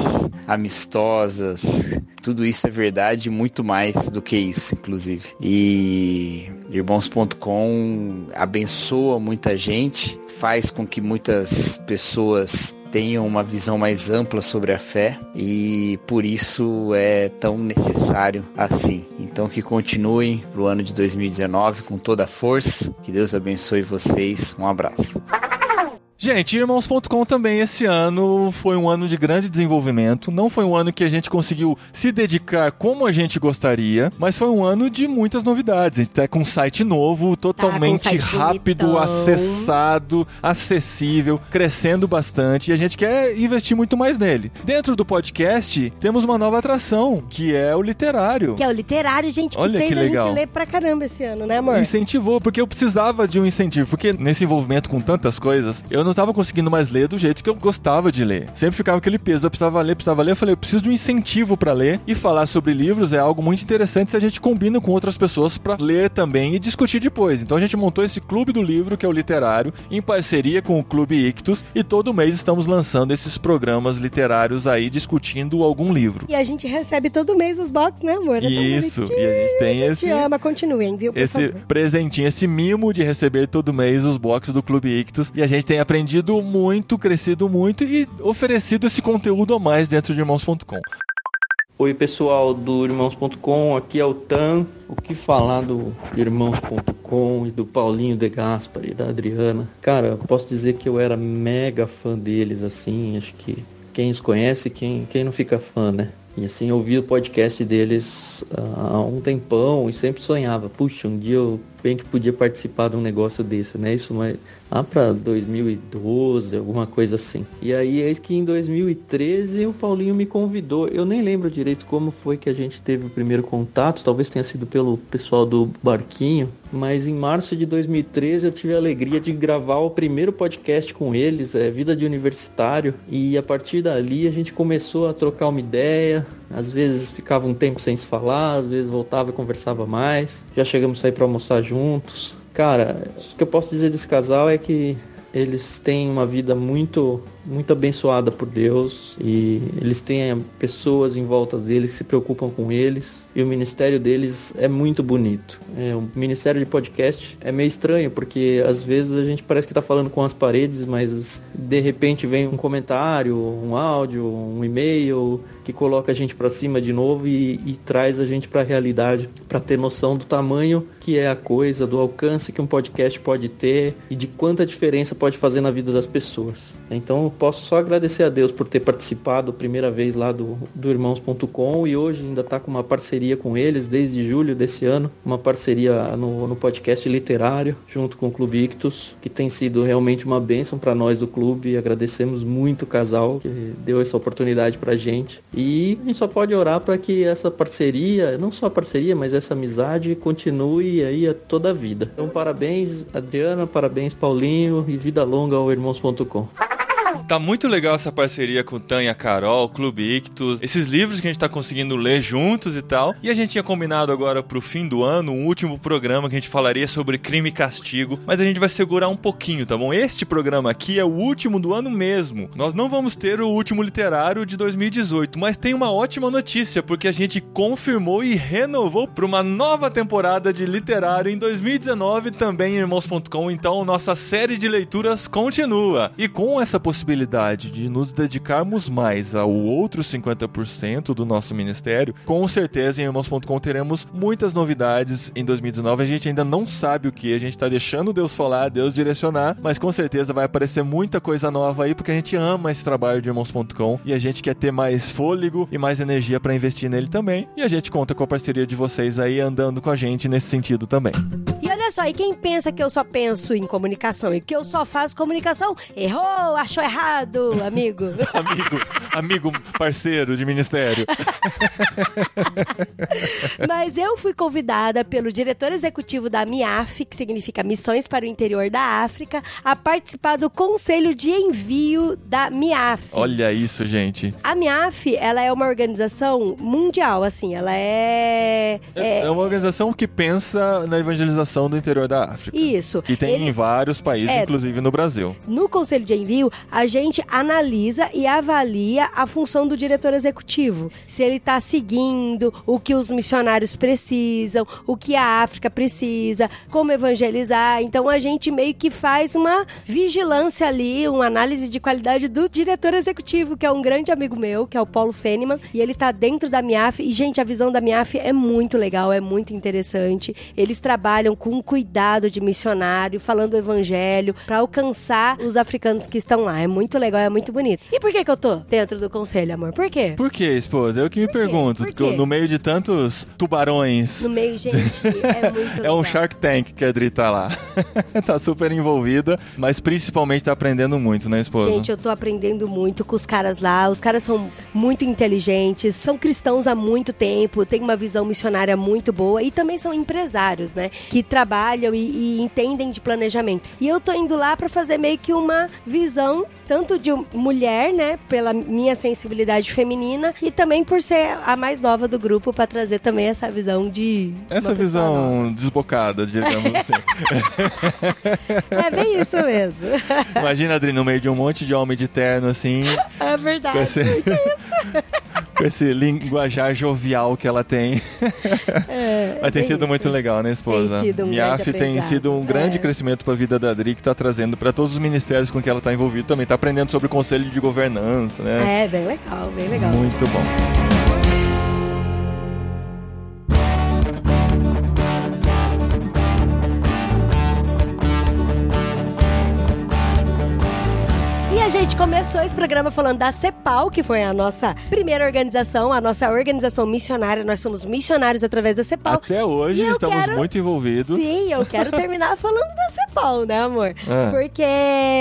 amistosas, tudo isso é verdade muito mais do que isso, inclusive. E irmãos.com abençoa muita gente, faz com que muitas pessoas tenham uma visão mais ampla sobre a fé e por isso é tão necessário assim. Então que continuem pro ano de 2019 com toda a força. Que Deus abençoe vocês. Um abraço. Gente, Irmãos.com também esse ano foi um ano de grande desenvolvimento. Não foi um ano que a gente conseguiu se dedicar como a gente gostaria, mas foi um ano de muitas novidades. A gente tá com um site novo, totalmente site rápido, bonitão. acessado, acessível, crescendo bastante e a gente quer investir muito mais nele. Dentro do podcast, temos uma nova atração, que é o literário. Que é o literário, gente, que Olha fez que a legal. gente ler pra caramba esse ano, né, amor? Incentivou, porque eu precisava de um incentivo. Porque nesse envolvimento com tantas coisas, eu não tava conseguindo mais ler do jeito que eu gostava de ler. Sempre ficava aquele peso, eu precisava ler, precisava ler. Eu falei, eu preciso de um incentivo pra ler. E falar sobre livros é algo muito interessante se a gente combina com outras pessoas pra ler também e discutir depois. Então a gente montou esse Clube do Livro, que é o literário, em parceria com o Clube Ictus. E todo mês estamos lançando esses programas literários aí, discutindo algum livro. E a gente recebe todo mês os box, né, amor? É Isso, e a gente tem a esse- gente ama, continuem, viu, esse favor. presentinho, esse mimo de receber todo mês os boxes do Clube Ictus. E a gente tem aprendido muito, crescido muito e oferecido esse conteúdo a mais dentro de irmãos.com. Oi pessoal do Irmãos.com, aqui é o Tan. O que falar do Irmãos.com e do Paulinho De Gaspari e da Adriana? Cara, posso dizer que eu era mega fã deles, assim, acho que quem os conhece, quem, quem não fica fã, né? E assim, eu ouvi o podcast deles ah, há um tempão e sempre sonhava, puxa, um dia eu bem que podia participar de um negócio desse, né? Isso mas lá para 2012, alguma coisa assim. E aí eis que em 2013 o Paulinho me convidou. Eu nem lembro direito como foi que a gente teve o primeiro contato, talvez tenha sido pelo pessoal do Barquinho, mas em março de 2013 eu tive a alegria de gravar o primeiro podcast com eles, é Vida de Universitário, e a partir dali a gente começou a trocar uma ideia. Às vezes ficava um tempo sem se falar, às vezes voltava e conversava mais. Já chegamos a sair para almoçar juntos. Cara, o que eu posso dizer desse casal é que eles têm uma vida muito muito abençoada por Deus e eles têm pessoas em volta deles que se preocupam com eles e o ministério deles é muito bonito. É, o ministério de podcast é meio estranho porque às vezes a gente parece que está falando com as paredes, mas de repente vem um comentário, um áudio, um e-mail que coloca a gente para cima de novo e, e traz a gente para a realidade, para ter noção do tamanho que é a coisa, do alcance que um podcast pode ter e de quanta diferença pode fazer na vida das pessoas. Então posso só agradecer a Deus por ter participado primeira vez lá do, do Irmãos.com e hoje ainda está com uma parceria com eles desde julho desse ano, uma parceria no, no podcast literário junto com o Clube Ictus, que tem sido realmente uma bênção para nós do clube agradecemos muito o casal que deu essa oportunidade pra gente. E a gente só pode orar para que essa parceria, não só a parceria, mas essa amizade continue aí a toda a vida. Então parabéns Adriana, parabéns Paulinho e vida longa ao Irmãos.com. Tá muito legal essa parceria com o Tan e a Carol, Clube Ictus, esses livros que a gente tá conseguindo ler juntos e tal. E a gente tinha combinado agora pro fim do ano um último programa que a gente falaria sobre crime e castigo, mas a gente vai segurar um pouquinho, tá bom? Este programa aqui é o último do ano mesmo. Nós não vamos ter o último literário de 2018, mas tem uma ótima notícia, porque a gente confirmou e renovou para uma nova temporada de literário em 2019 também em irmãos.com. Então nossa série de leituras continua. E com essa possibilidade de nos dedicarmos mais ao outro 50% do nosso ministério, com certeza em irmãos.com teremos muitas novidades em 2019. A gente ainda não sabe o que, a gente tá deixando Deus falar, Deus direcionar, mas com certeza vai aparecer muita coisa nova aí, porque a gente ama esse trabalho de irmãos.com e a gente quer ter mais fôlego e mais energia para investir nele também. E a gente conta com a parceria de vocês aí andando com a gente nesse sentido também. E olha só, e quem pensa que eu só penso em comunicação e que eu só faço comunicação, errou, achou errado, amigo. amigo, amigo parceiro de ministério. Mas eu fui convidada pelo diretor executivo da MIAF, que significa Missões para o Interior da África, a participar do conselho de envio da MIAF. Olha isso, gente. A MIAF, ela é uma organização mundial, assim, ela é... É, é uma organização que pensa na evangelização do interior da África. Isso. Que tem Ele- em vários países, É. inclusive no Brasil. No conselho de envio, a gente analisa e avalia a função do diretor executivo. Se ele está seguindo o que os missionários precisam, o que a África precisa, como evangelizar. Então a gente meio que faz uma vigilância ali, uma análise de qualidade do diretor executivo, que é um grande amigo meu, que é o Paulo Feniman, e ele tá dentro da MIAF. E, gente, a visão da MIAF é muito legal, é muito interessante. Eles trabalham com cuidado de missionário, falando o evangelho, para alcançar os africanos que estão lá. É muito legal, é muito bonito. E por que que eu tô dentro do conselho, amor? Por quê? Por que, esposa? Eu que me pergunto. Por quê? No meio de tantos tubarões. No meio, gente, é muito É um. Shark Tank que a Adri tá lá. tá super envolvida, mas principalmente tá aprendendo muito, né, esposa? Gente, eu tô aprendendo muito com os caras lá. Os caras são muito inteligentes, são cristãos há muito tempo, têm uma visão missionária muito boa e também são empresários, né? Que trabalham e, e entendem de planejamento. E eu tô indo lá pra fazer meio que uma visão tanto de mulher, né, pela minha sensibilidade feminina e também por ser a mais nova do grupo pra trazer também essa visão de Essa pessoa nova. visão desbocada, digamos assim. É bem isso mesmo. Imagina, Adri, no meio de um monte de homem de terno, assim, É verdade. com esse, com esse linguajar jovial que ela tem. É, Mas tem sido isso. muito legal, né, esposa? Tem sido um Miaf tem sido um grande É. crescimento para a vida da Adri, que tá trazendo para todos os ministérios com que ela tá envolvida também. Tá aprendendo sobre o conselho de governança, né? É, bem legal, bem legal. Muito bom. A gente começou esse programa falando da CEPAL, que foi a nossa primeira organização, a nossa organização missionária. Nós somos missionários através da CEPAL. Até hoje estamos quero- muito envolvidos. Sim, eu quero terminar falando da CEPAL, né, amor? Ah. Porque,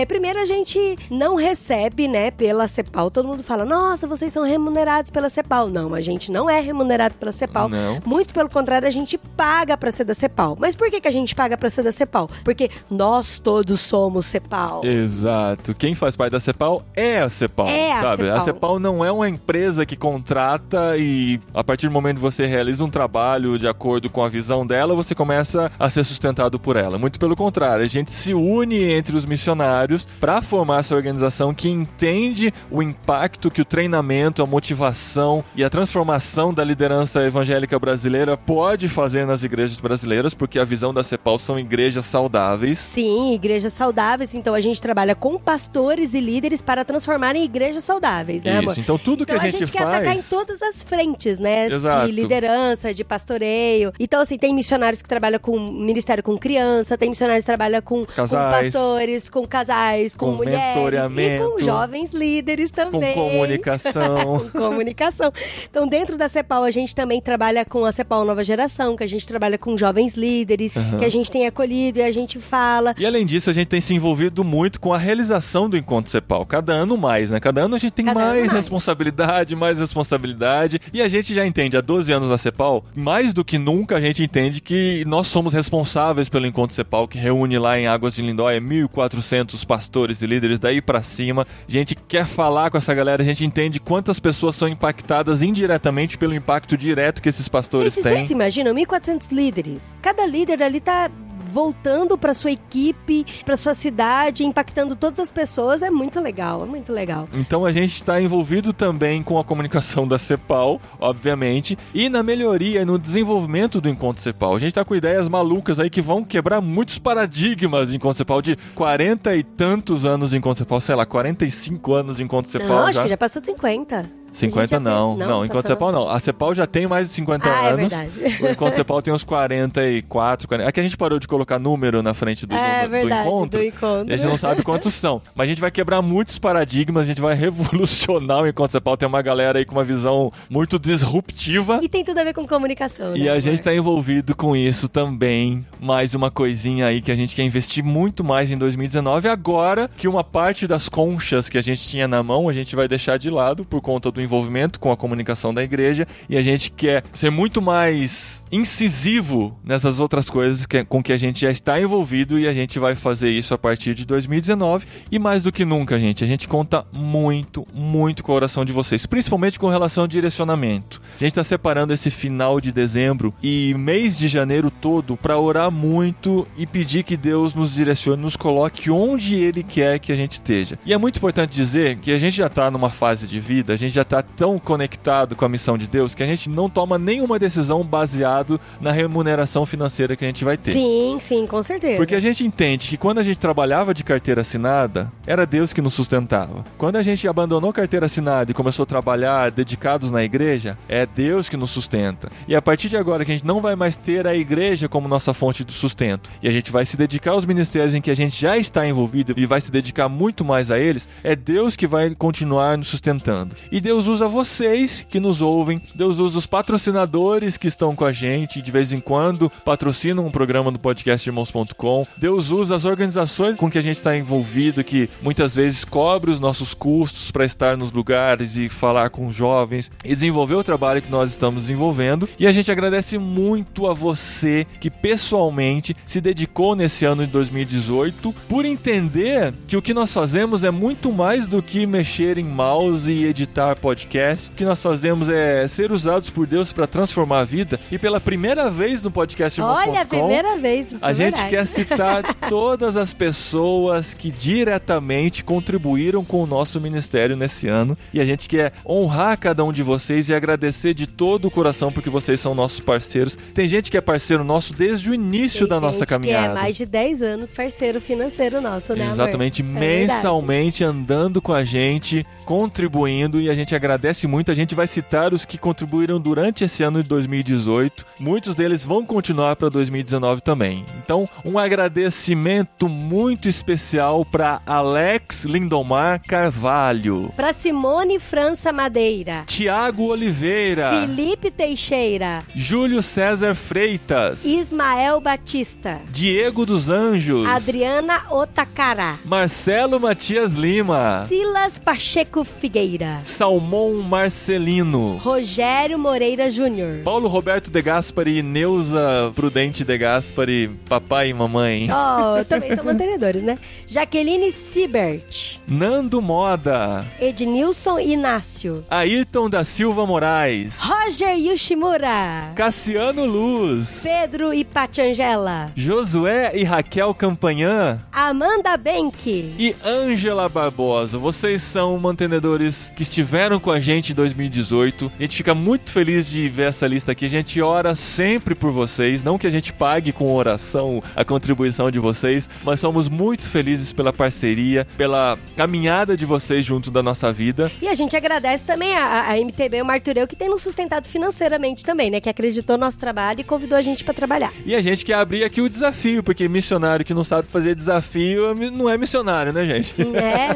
primeiro, a gente não recebe, né, pela CEPAL. Todo mundo fala, nossa, vocês são remunerados pela CEPAL. Não, a gente não é remunerado pela CEPAL. Não. Muito pelo contrário, a gente paga pra ser da CEPAL. Mas por que, que a gente paga pra ser da CEPAL? Porque nós todos somos CEPAL. Exato. Quem faz parte da CEPAL é a CEPAL, É a sabe? CEPAL. A CEPAL não é uma empresa que contrata e a partir do momento que você realiza um trabalho de acordo com a visão dela, você começa a ser sustentado por ela. Muito pelo contrário, a gente se une entre os missionários para formar essa organização que entende o impacto que o treinamento, a motivação e a transformação da liderança evangélica brasileira pode fazer nas igrejas brasileiras, porque a visão da CEPAL são igrejas saudáveis. Sim, igrejas saudáveis. Então a gente trabalha com pastores e líderes para transformar em igrejas saudáveis, né, amor? Isso. Então tudo que Então a gente, quer atacar em faz todas as frentes, né? Exato. De liderança, de pastoreio. Então, assim, tem missionários que trabalham com ministério com criança, tem missionários que trabalham com, com Casais. pastores, com casais, com, Com mulheres e com jovens líderes com também. comunicação. com comunicação. Então, dentro da CEPAL, a gente também trabalha com a CEPAL Nova Geração, que a gente trabalha com jovens líderes, Aham. que a gente tem acolhido e a gente fala. E além disso, a gente tem se envolvido muito com a realização do Encontro Cepal. Cada ano mais, né? Cada ano a gente tem mais, mais. responsabilidade, mais responsabilidade. E a gente já entende, há 12 anos na Cepal, mais do que nunca a gente entende que nós somos responsáveis pelo Encontro Cepal, que reúne lá em Águas de Lindóia 1.400 pastores e líderes daí pra cima. A gente quer falar com essa galera, a gente entende quantas pessoas são impactadas indiretamente pelo impacto direto que esses pastores Gente, têm. vocês se imaginam? 1.400 líderes. Cada líder ali tá voltando pra sua equipe, pra sua cidade, impactando todas as pessoas. É muito legal, é muito legal. Então a gente está envolvido também com a comunicação da CEPAL, obviamente, e na melhoria e no desenvolvimento do Encontro CEPAL. A gente está com ideias malucas aí que vão quebrar muitos paradigmas de Encontro CEPAL de 40 e tantos anos de Encontro CEPAL, sei lá, 45 anos de Encontro CEPAL. Não, acho já. que já passou de 50. 50 já não, fez- não, não, enquanto passou. Cepal não. A Cepal já tem mais de 50 Ah, é anos. verdade. O enquanto Cepal tem uns 44, 40. É que a gente parou de colocar número na frente do, É do- do verdade, encontro. do encontro. E a gente não sabe quantos são. Mas a gente vai quebrar muitos paradigmas, a gente vai revolucionar o encontro Cepal. Tem uma galera aí com uma visão muito disruptiva. E tem tudo a ver com comunicação, E né, a amor? gente tá envolvido com isso também. Mais uma coisinha aí que a gente quer investir muito mais em 2019. Agora que uma parte das conchas que a gente tinha na mão, a gente vai deixar de lado por conta do envolvimento com a comunicação da igreja. E a gente quer ser muito mais incisivo nessas outras coisas que- com que a gente já está envolvido. E a gente vai fazer isso a partir de 2019. E mais do que nunca, gente, a gente conta muito, muito com a oração de vocês. Principalmente com relação ao direcionamento. A gente está separando esse final de dezembro e mês de janeiro todo para orar muito e pedir que Deus nos direcione, nos coloque onde Ele quer que a gente esteja. E é muito importante dizer que a gente já está numa fase de vida, a gente já está tão conectado com a missão de Deus que a gente não toma nenhuma decisão baseado na remuneração financeira que a gente vai ter. Sim, sim, com certeza. Porque a gente entende que quando a gente trabalhava de carteira assinada, era Deus que nos sustentava. Quando a gente abandonou carteira assinada e começou a trabalhar dedicados na igreja, é É Deus que nos sustenta. E a partir de agora que a gente não vai mais ter a igreja como nossa fonte de sustento e a gente vai se dedicar aos ministérios em que a gente já está envolvido e vai se dedicar muito mais a eles, é Deus que vai continuar nos sustentando. E Deus usa vocês que nos ouvem, Deus usa os patrocinadores que estão com a gente de vez em quando patrocinam um programa do podcast irmãos.com. Deus usa as organizações com que a gente está envolvido que muitas vezes cobre os nossos custos para estar nos lugares e falar com jovens e desenvolver o trabalho que nós estamos desenvolvendo. E a gente agradece muito a você que pessoalmente se dedicou nesse ano de 2018 por entender que o que nós fazemos é muito mais do que mexer em mouse e editar podcast. O que nós fazemos é ser usados por Deus para transformar a vida. E pela primeira vez no podcast Olha, a primeira vez. Isso a é gente verdade. quer citar todas as pessoas que diretamente contribuíram com o nosso ministério nesse ano. E a gente quer honrar cada um de vocês e agradecer de todo o coração porque vocês são nossos parceiros. Tem gente que é parceiro nosso desde o início Tem da nossa gente caminhada. Que é mais de 10 anos parceiro financeiro nosso, né, amor? Exatamente, É verdade. mensalmente andando com a gente, contribuindo e a gente agradece muito. A gente vai citar os que contribuíram durante esse ano de 2018. Muitos deles vão continuar para 2019 também. Então, um agradecimento muito especial para Alex Lindomar Carvalho, Pra Simone França Madeira. Tiago Oliveira, Felipe Teixeira. Júlio César Freitas, Ismael Batista. Diego dos Anjos, Adriana Otakara. Marcelo Matias Lima. Silas Pacheco Figueira. Salmão Marcelino. Rogério Moreira Júnior. Paulo Roberto De Gaspari e Neuza Prudente De Gaspari, papai e mamãe. Oh, também são mantenedores, né? Jaqueline Sibert. Nando Moda. Ednilson Inácio. Ayrton da Silva Moraes. Roger Yoshimura. Cassiano Luz. Pedro Ipatiangela. Josué e Raquel Campanhã. Amanda Benck. E Ângela Barbosa. Vocês são mantenedores que estiveram com a gente em 2018. A gente fica muito feliz de ver essa lista aqui. A gente ora sempre por vocês. Não que a gente pague com oração a contribuição de vocês, mas somos muito felizes pela parceria, pela caminhada de vocês junto da nossa vida. E a gente agradece também a, a MTB, o Martureu, que tem nos sustentado financeiramente também, né? Que acreditou no nosso trabalho e convidou a gente pra trabalhar. E a gente quer abrir aqui o desafio, porque missionário que não sabe fazer desafio não é missionário, né, gente? É.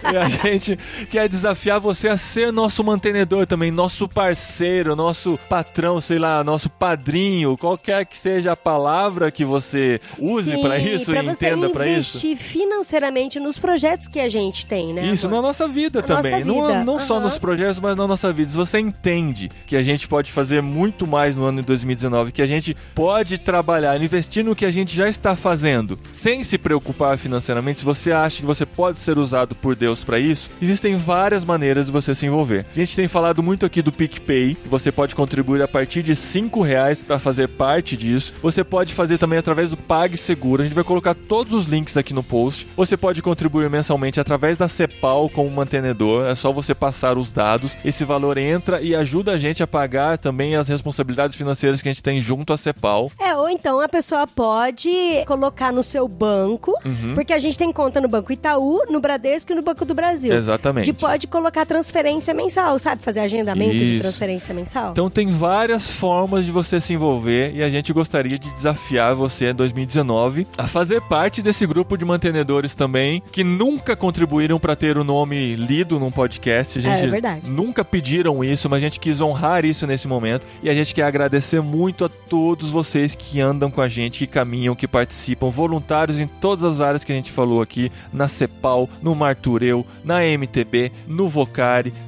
E a gente quer desafiar você a ser nosso mantenedor também, nosso parceiro, nosso patrão, sei lá, nosso padrinho, qualquer que seja a palavra que você use para isso pra e você entenda para isso. investir financeiramente nos projetos que a gente tem, né? Isso, amor? na nossa vida Na também. nossa Não, vida, não só aham. nos projetos, mas na nossa vida. Se você entende que a gente pode fazer muito mais no ano de 2019, que a gente pode trabalhar, investir no que a gente já está fazendo, sem se preocupar financeiramente, se você acha que você pode ser usado por Deus para isso, existem várias maneiras de você se envolver. A gente tem falado muito aqui do PicPay, você pode contribuir a partir de 5 reais para fazer parte disso. Você pode fazer também através do PagSeguro. A gente vai colocar todos os links aqui no post. Você pode contribuir mensalmente através da Cepal como mantenedor. É só você passar os dados. Esse valor entra e ajuda a gente a pagar também as responsabilidades financeiras que a gente tem junto à Cepal. É, ou então a pessoa pode colocar no seu banco, Uhum. porque a gente tem conta no Banco Itaú, no Bradesco e no Banco do Brasil. Exatamente. E pode colocar transferência mensal, sabe? Fazer agendamento de Isso. transferência mensal. Então tem várias formas de você se envolver e a gente gostaria de desafiar você em 2019 a fazer parte desse grupo de mantenedores também que nunca contribuíram para ter o nome lido num podcast. A gente É, é verdade. nunca pediram isso, mas a gente quis honrar isso nesse momento e a gente quer agradecer muito a todos vocês que andam com a gente, que caminham, que participam, voluntários em todas as áreas que a gente falou aqui, na Cepal, no Martureu, na MTB, no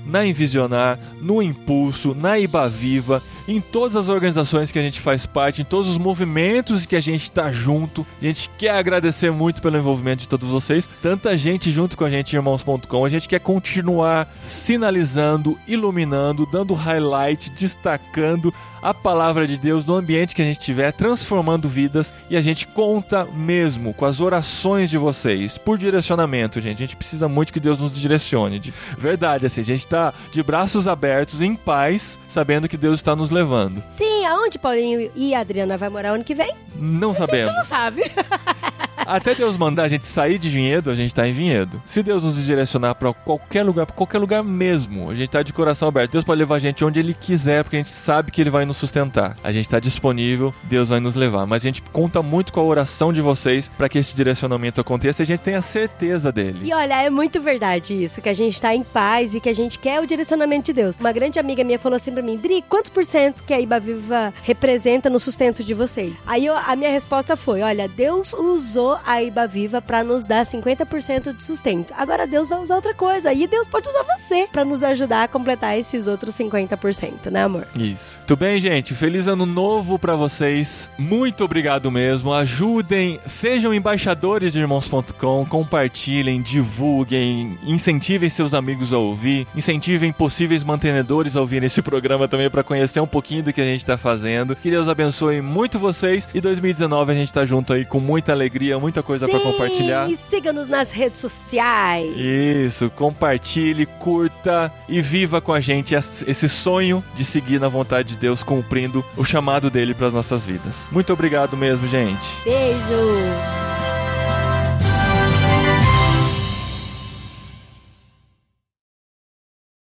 Na Envisionar, no Impulso, na Ibaviva, em todas as organizações que a gente faz parte, em todos os movimentos que a gente está junto. A gente quer agradecer muito pelo envolvimento de todos vocês. Tanta gente junto com a gente, irmãos.com. A gente quer continuar sinalizando, iluminando, dando highlight, destacando a palavra de Deus no ambiente que a gente estiver, transformando vidas e a gente conta mesmo com as orações de vocês por direcionamento, gente. A gente precisa muito que Deus nos direcione. De verdade, assim, a gente tá de braços abertos, em paz, sabendo que Deus está nos levando. Sim, aonde Paulinho e a Adriana vai morar ano que vem? Não A gente sabemos. não sabe. até Deus mandar a gente sair de vinhedo, a gente tá em vinhedo. Se Deus nos direcionar para qualquer lugar, pra qualquer lugar mesmo, a gente tá de coração aberto. Deus pode levar a gente onde Ele quiser, porque a gente sabe que Ele vai nos sustentar. A gente tá disponível, Deus vai nos levar. Mas a gente conta muito com a oração de vocês para que esse direcionamento aconteça e a gente tenha certeza dele. E olha, é muito verdade isso, que a gente tá em paz e que a gente quer o direcionamento de Deus. Uma grande amiga minha falou assim pra mim, Dri, quantos por cento que a Iba Viva representa no sustento de vocês? Aí eu, a minha resposta foi, olha, Deus usou a Iba Viva para nos dar 50% de sustento. Agora Deus vai usar outra coisa. E Deus pode usar você para nos ajudar a completar esses outros 50%, né, amor? Isso. Tudo bem, gente? Feliz ano novo para vocês. Muito obrigado mesmo. Ajudem, sejam embaixadores de irmãos.com, compartilhem, divulguem, incentivem seus amigos a ouvir, incentivem possíveis mantenedores a ouvir esse programa também para conhecer um pouquinho do que a gente tá fazendo. Que Deus abençoe muito vocês e 2019 a gente tá junto aí com muita alegria, muita coisa para compartilhar. E siga-nos nas redes sociais. Isso, compartilhe, curta e viva com a gente esse sonho de seguir na vontade de Deus, cumprindo o chamado dele para as nossas vidas. Muito obrigado mesmo, gente. Beijo.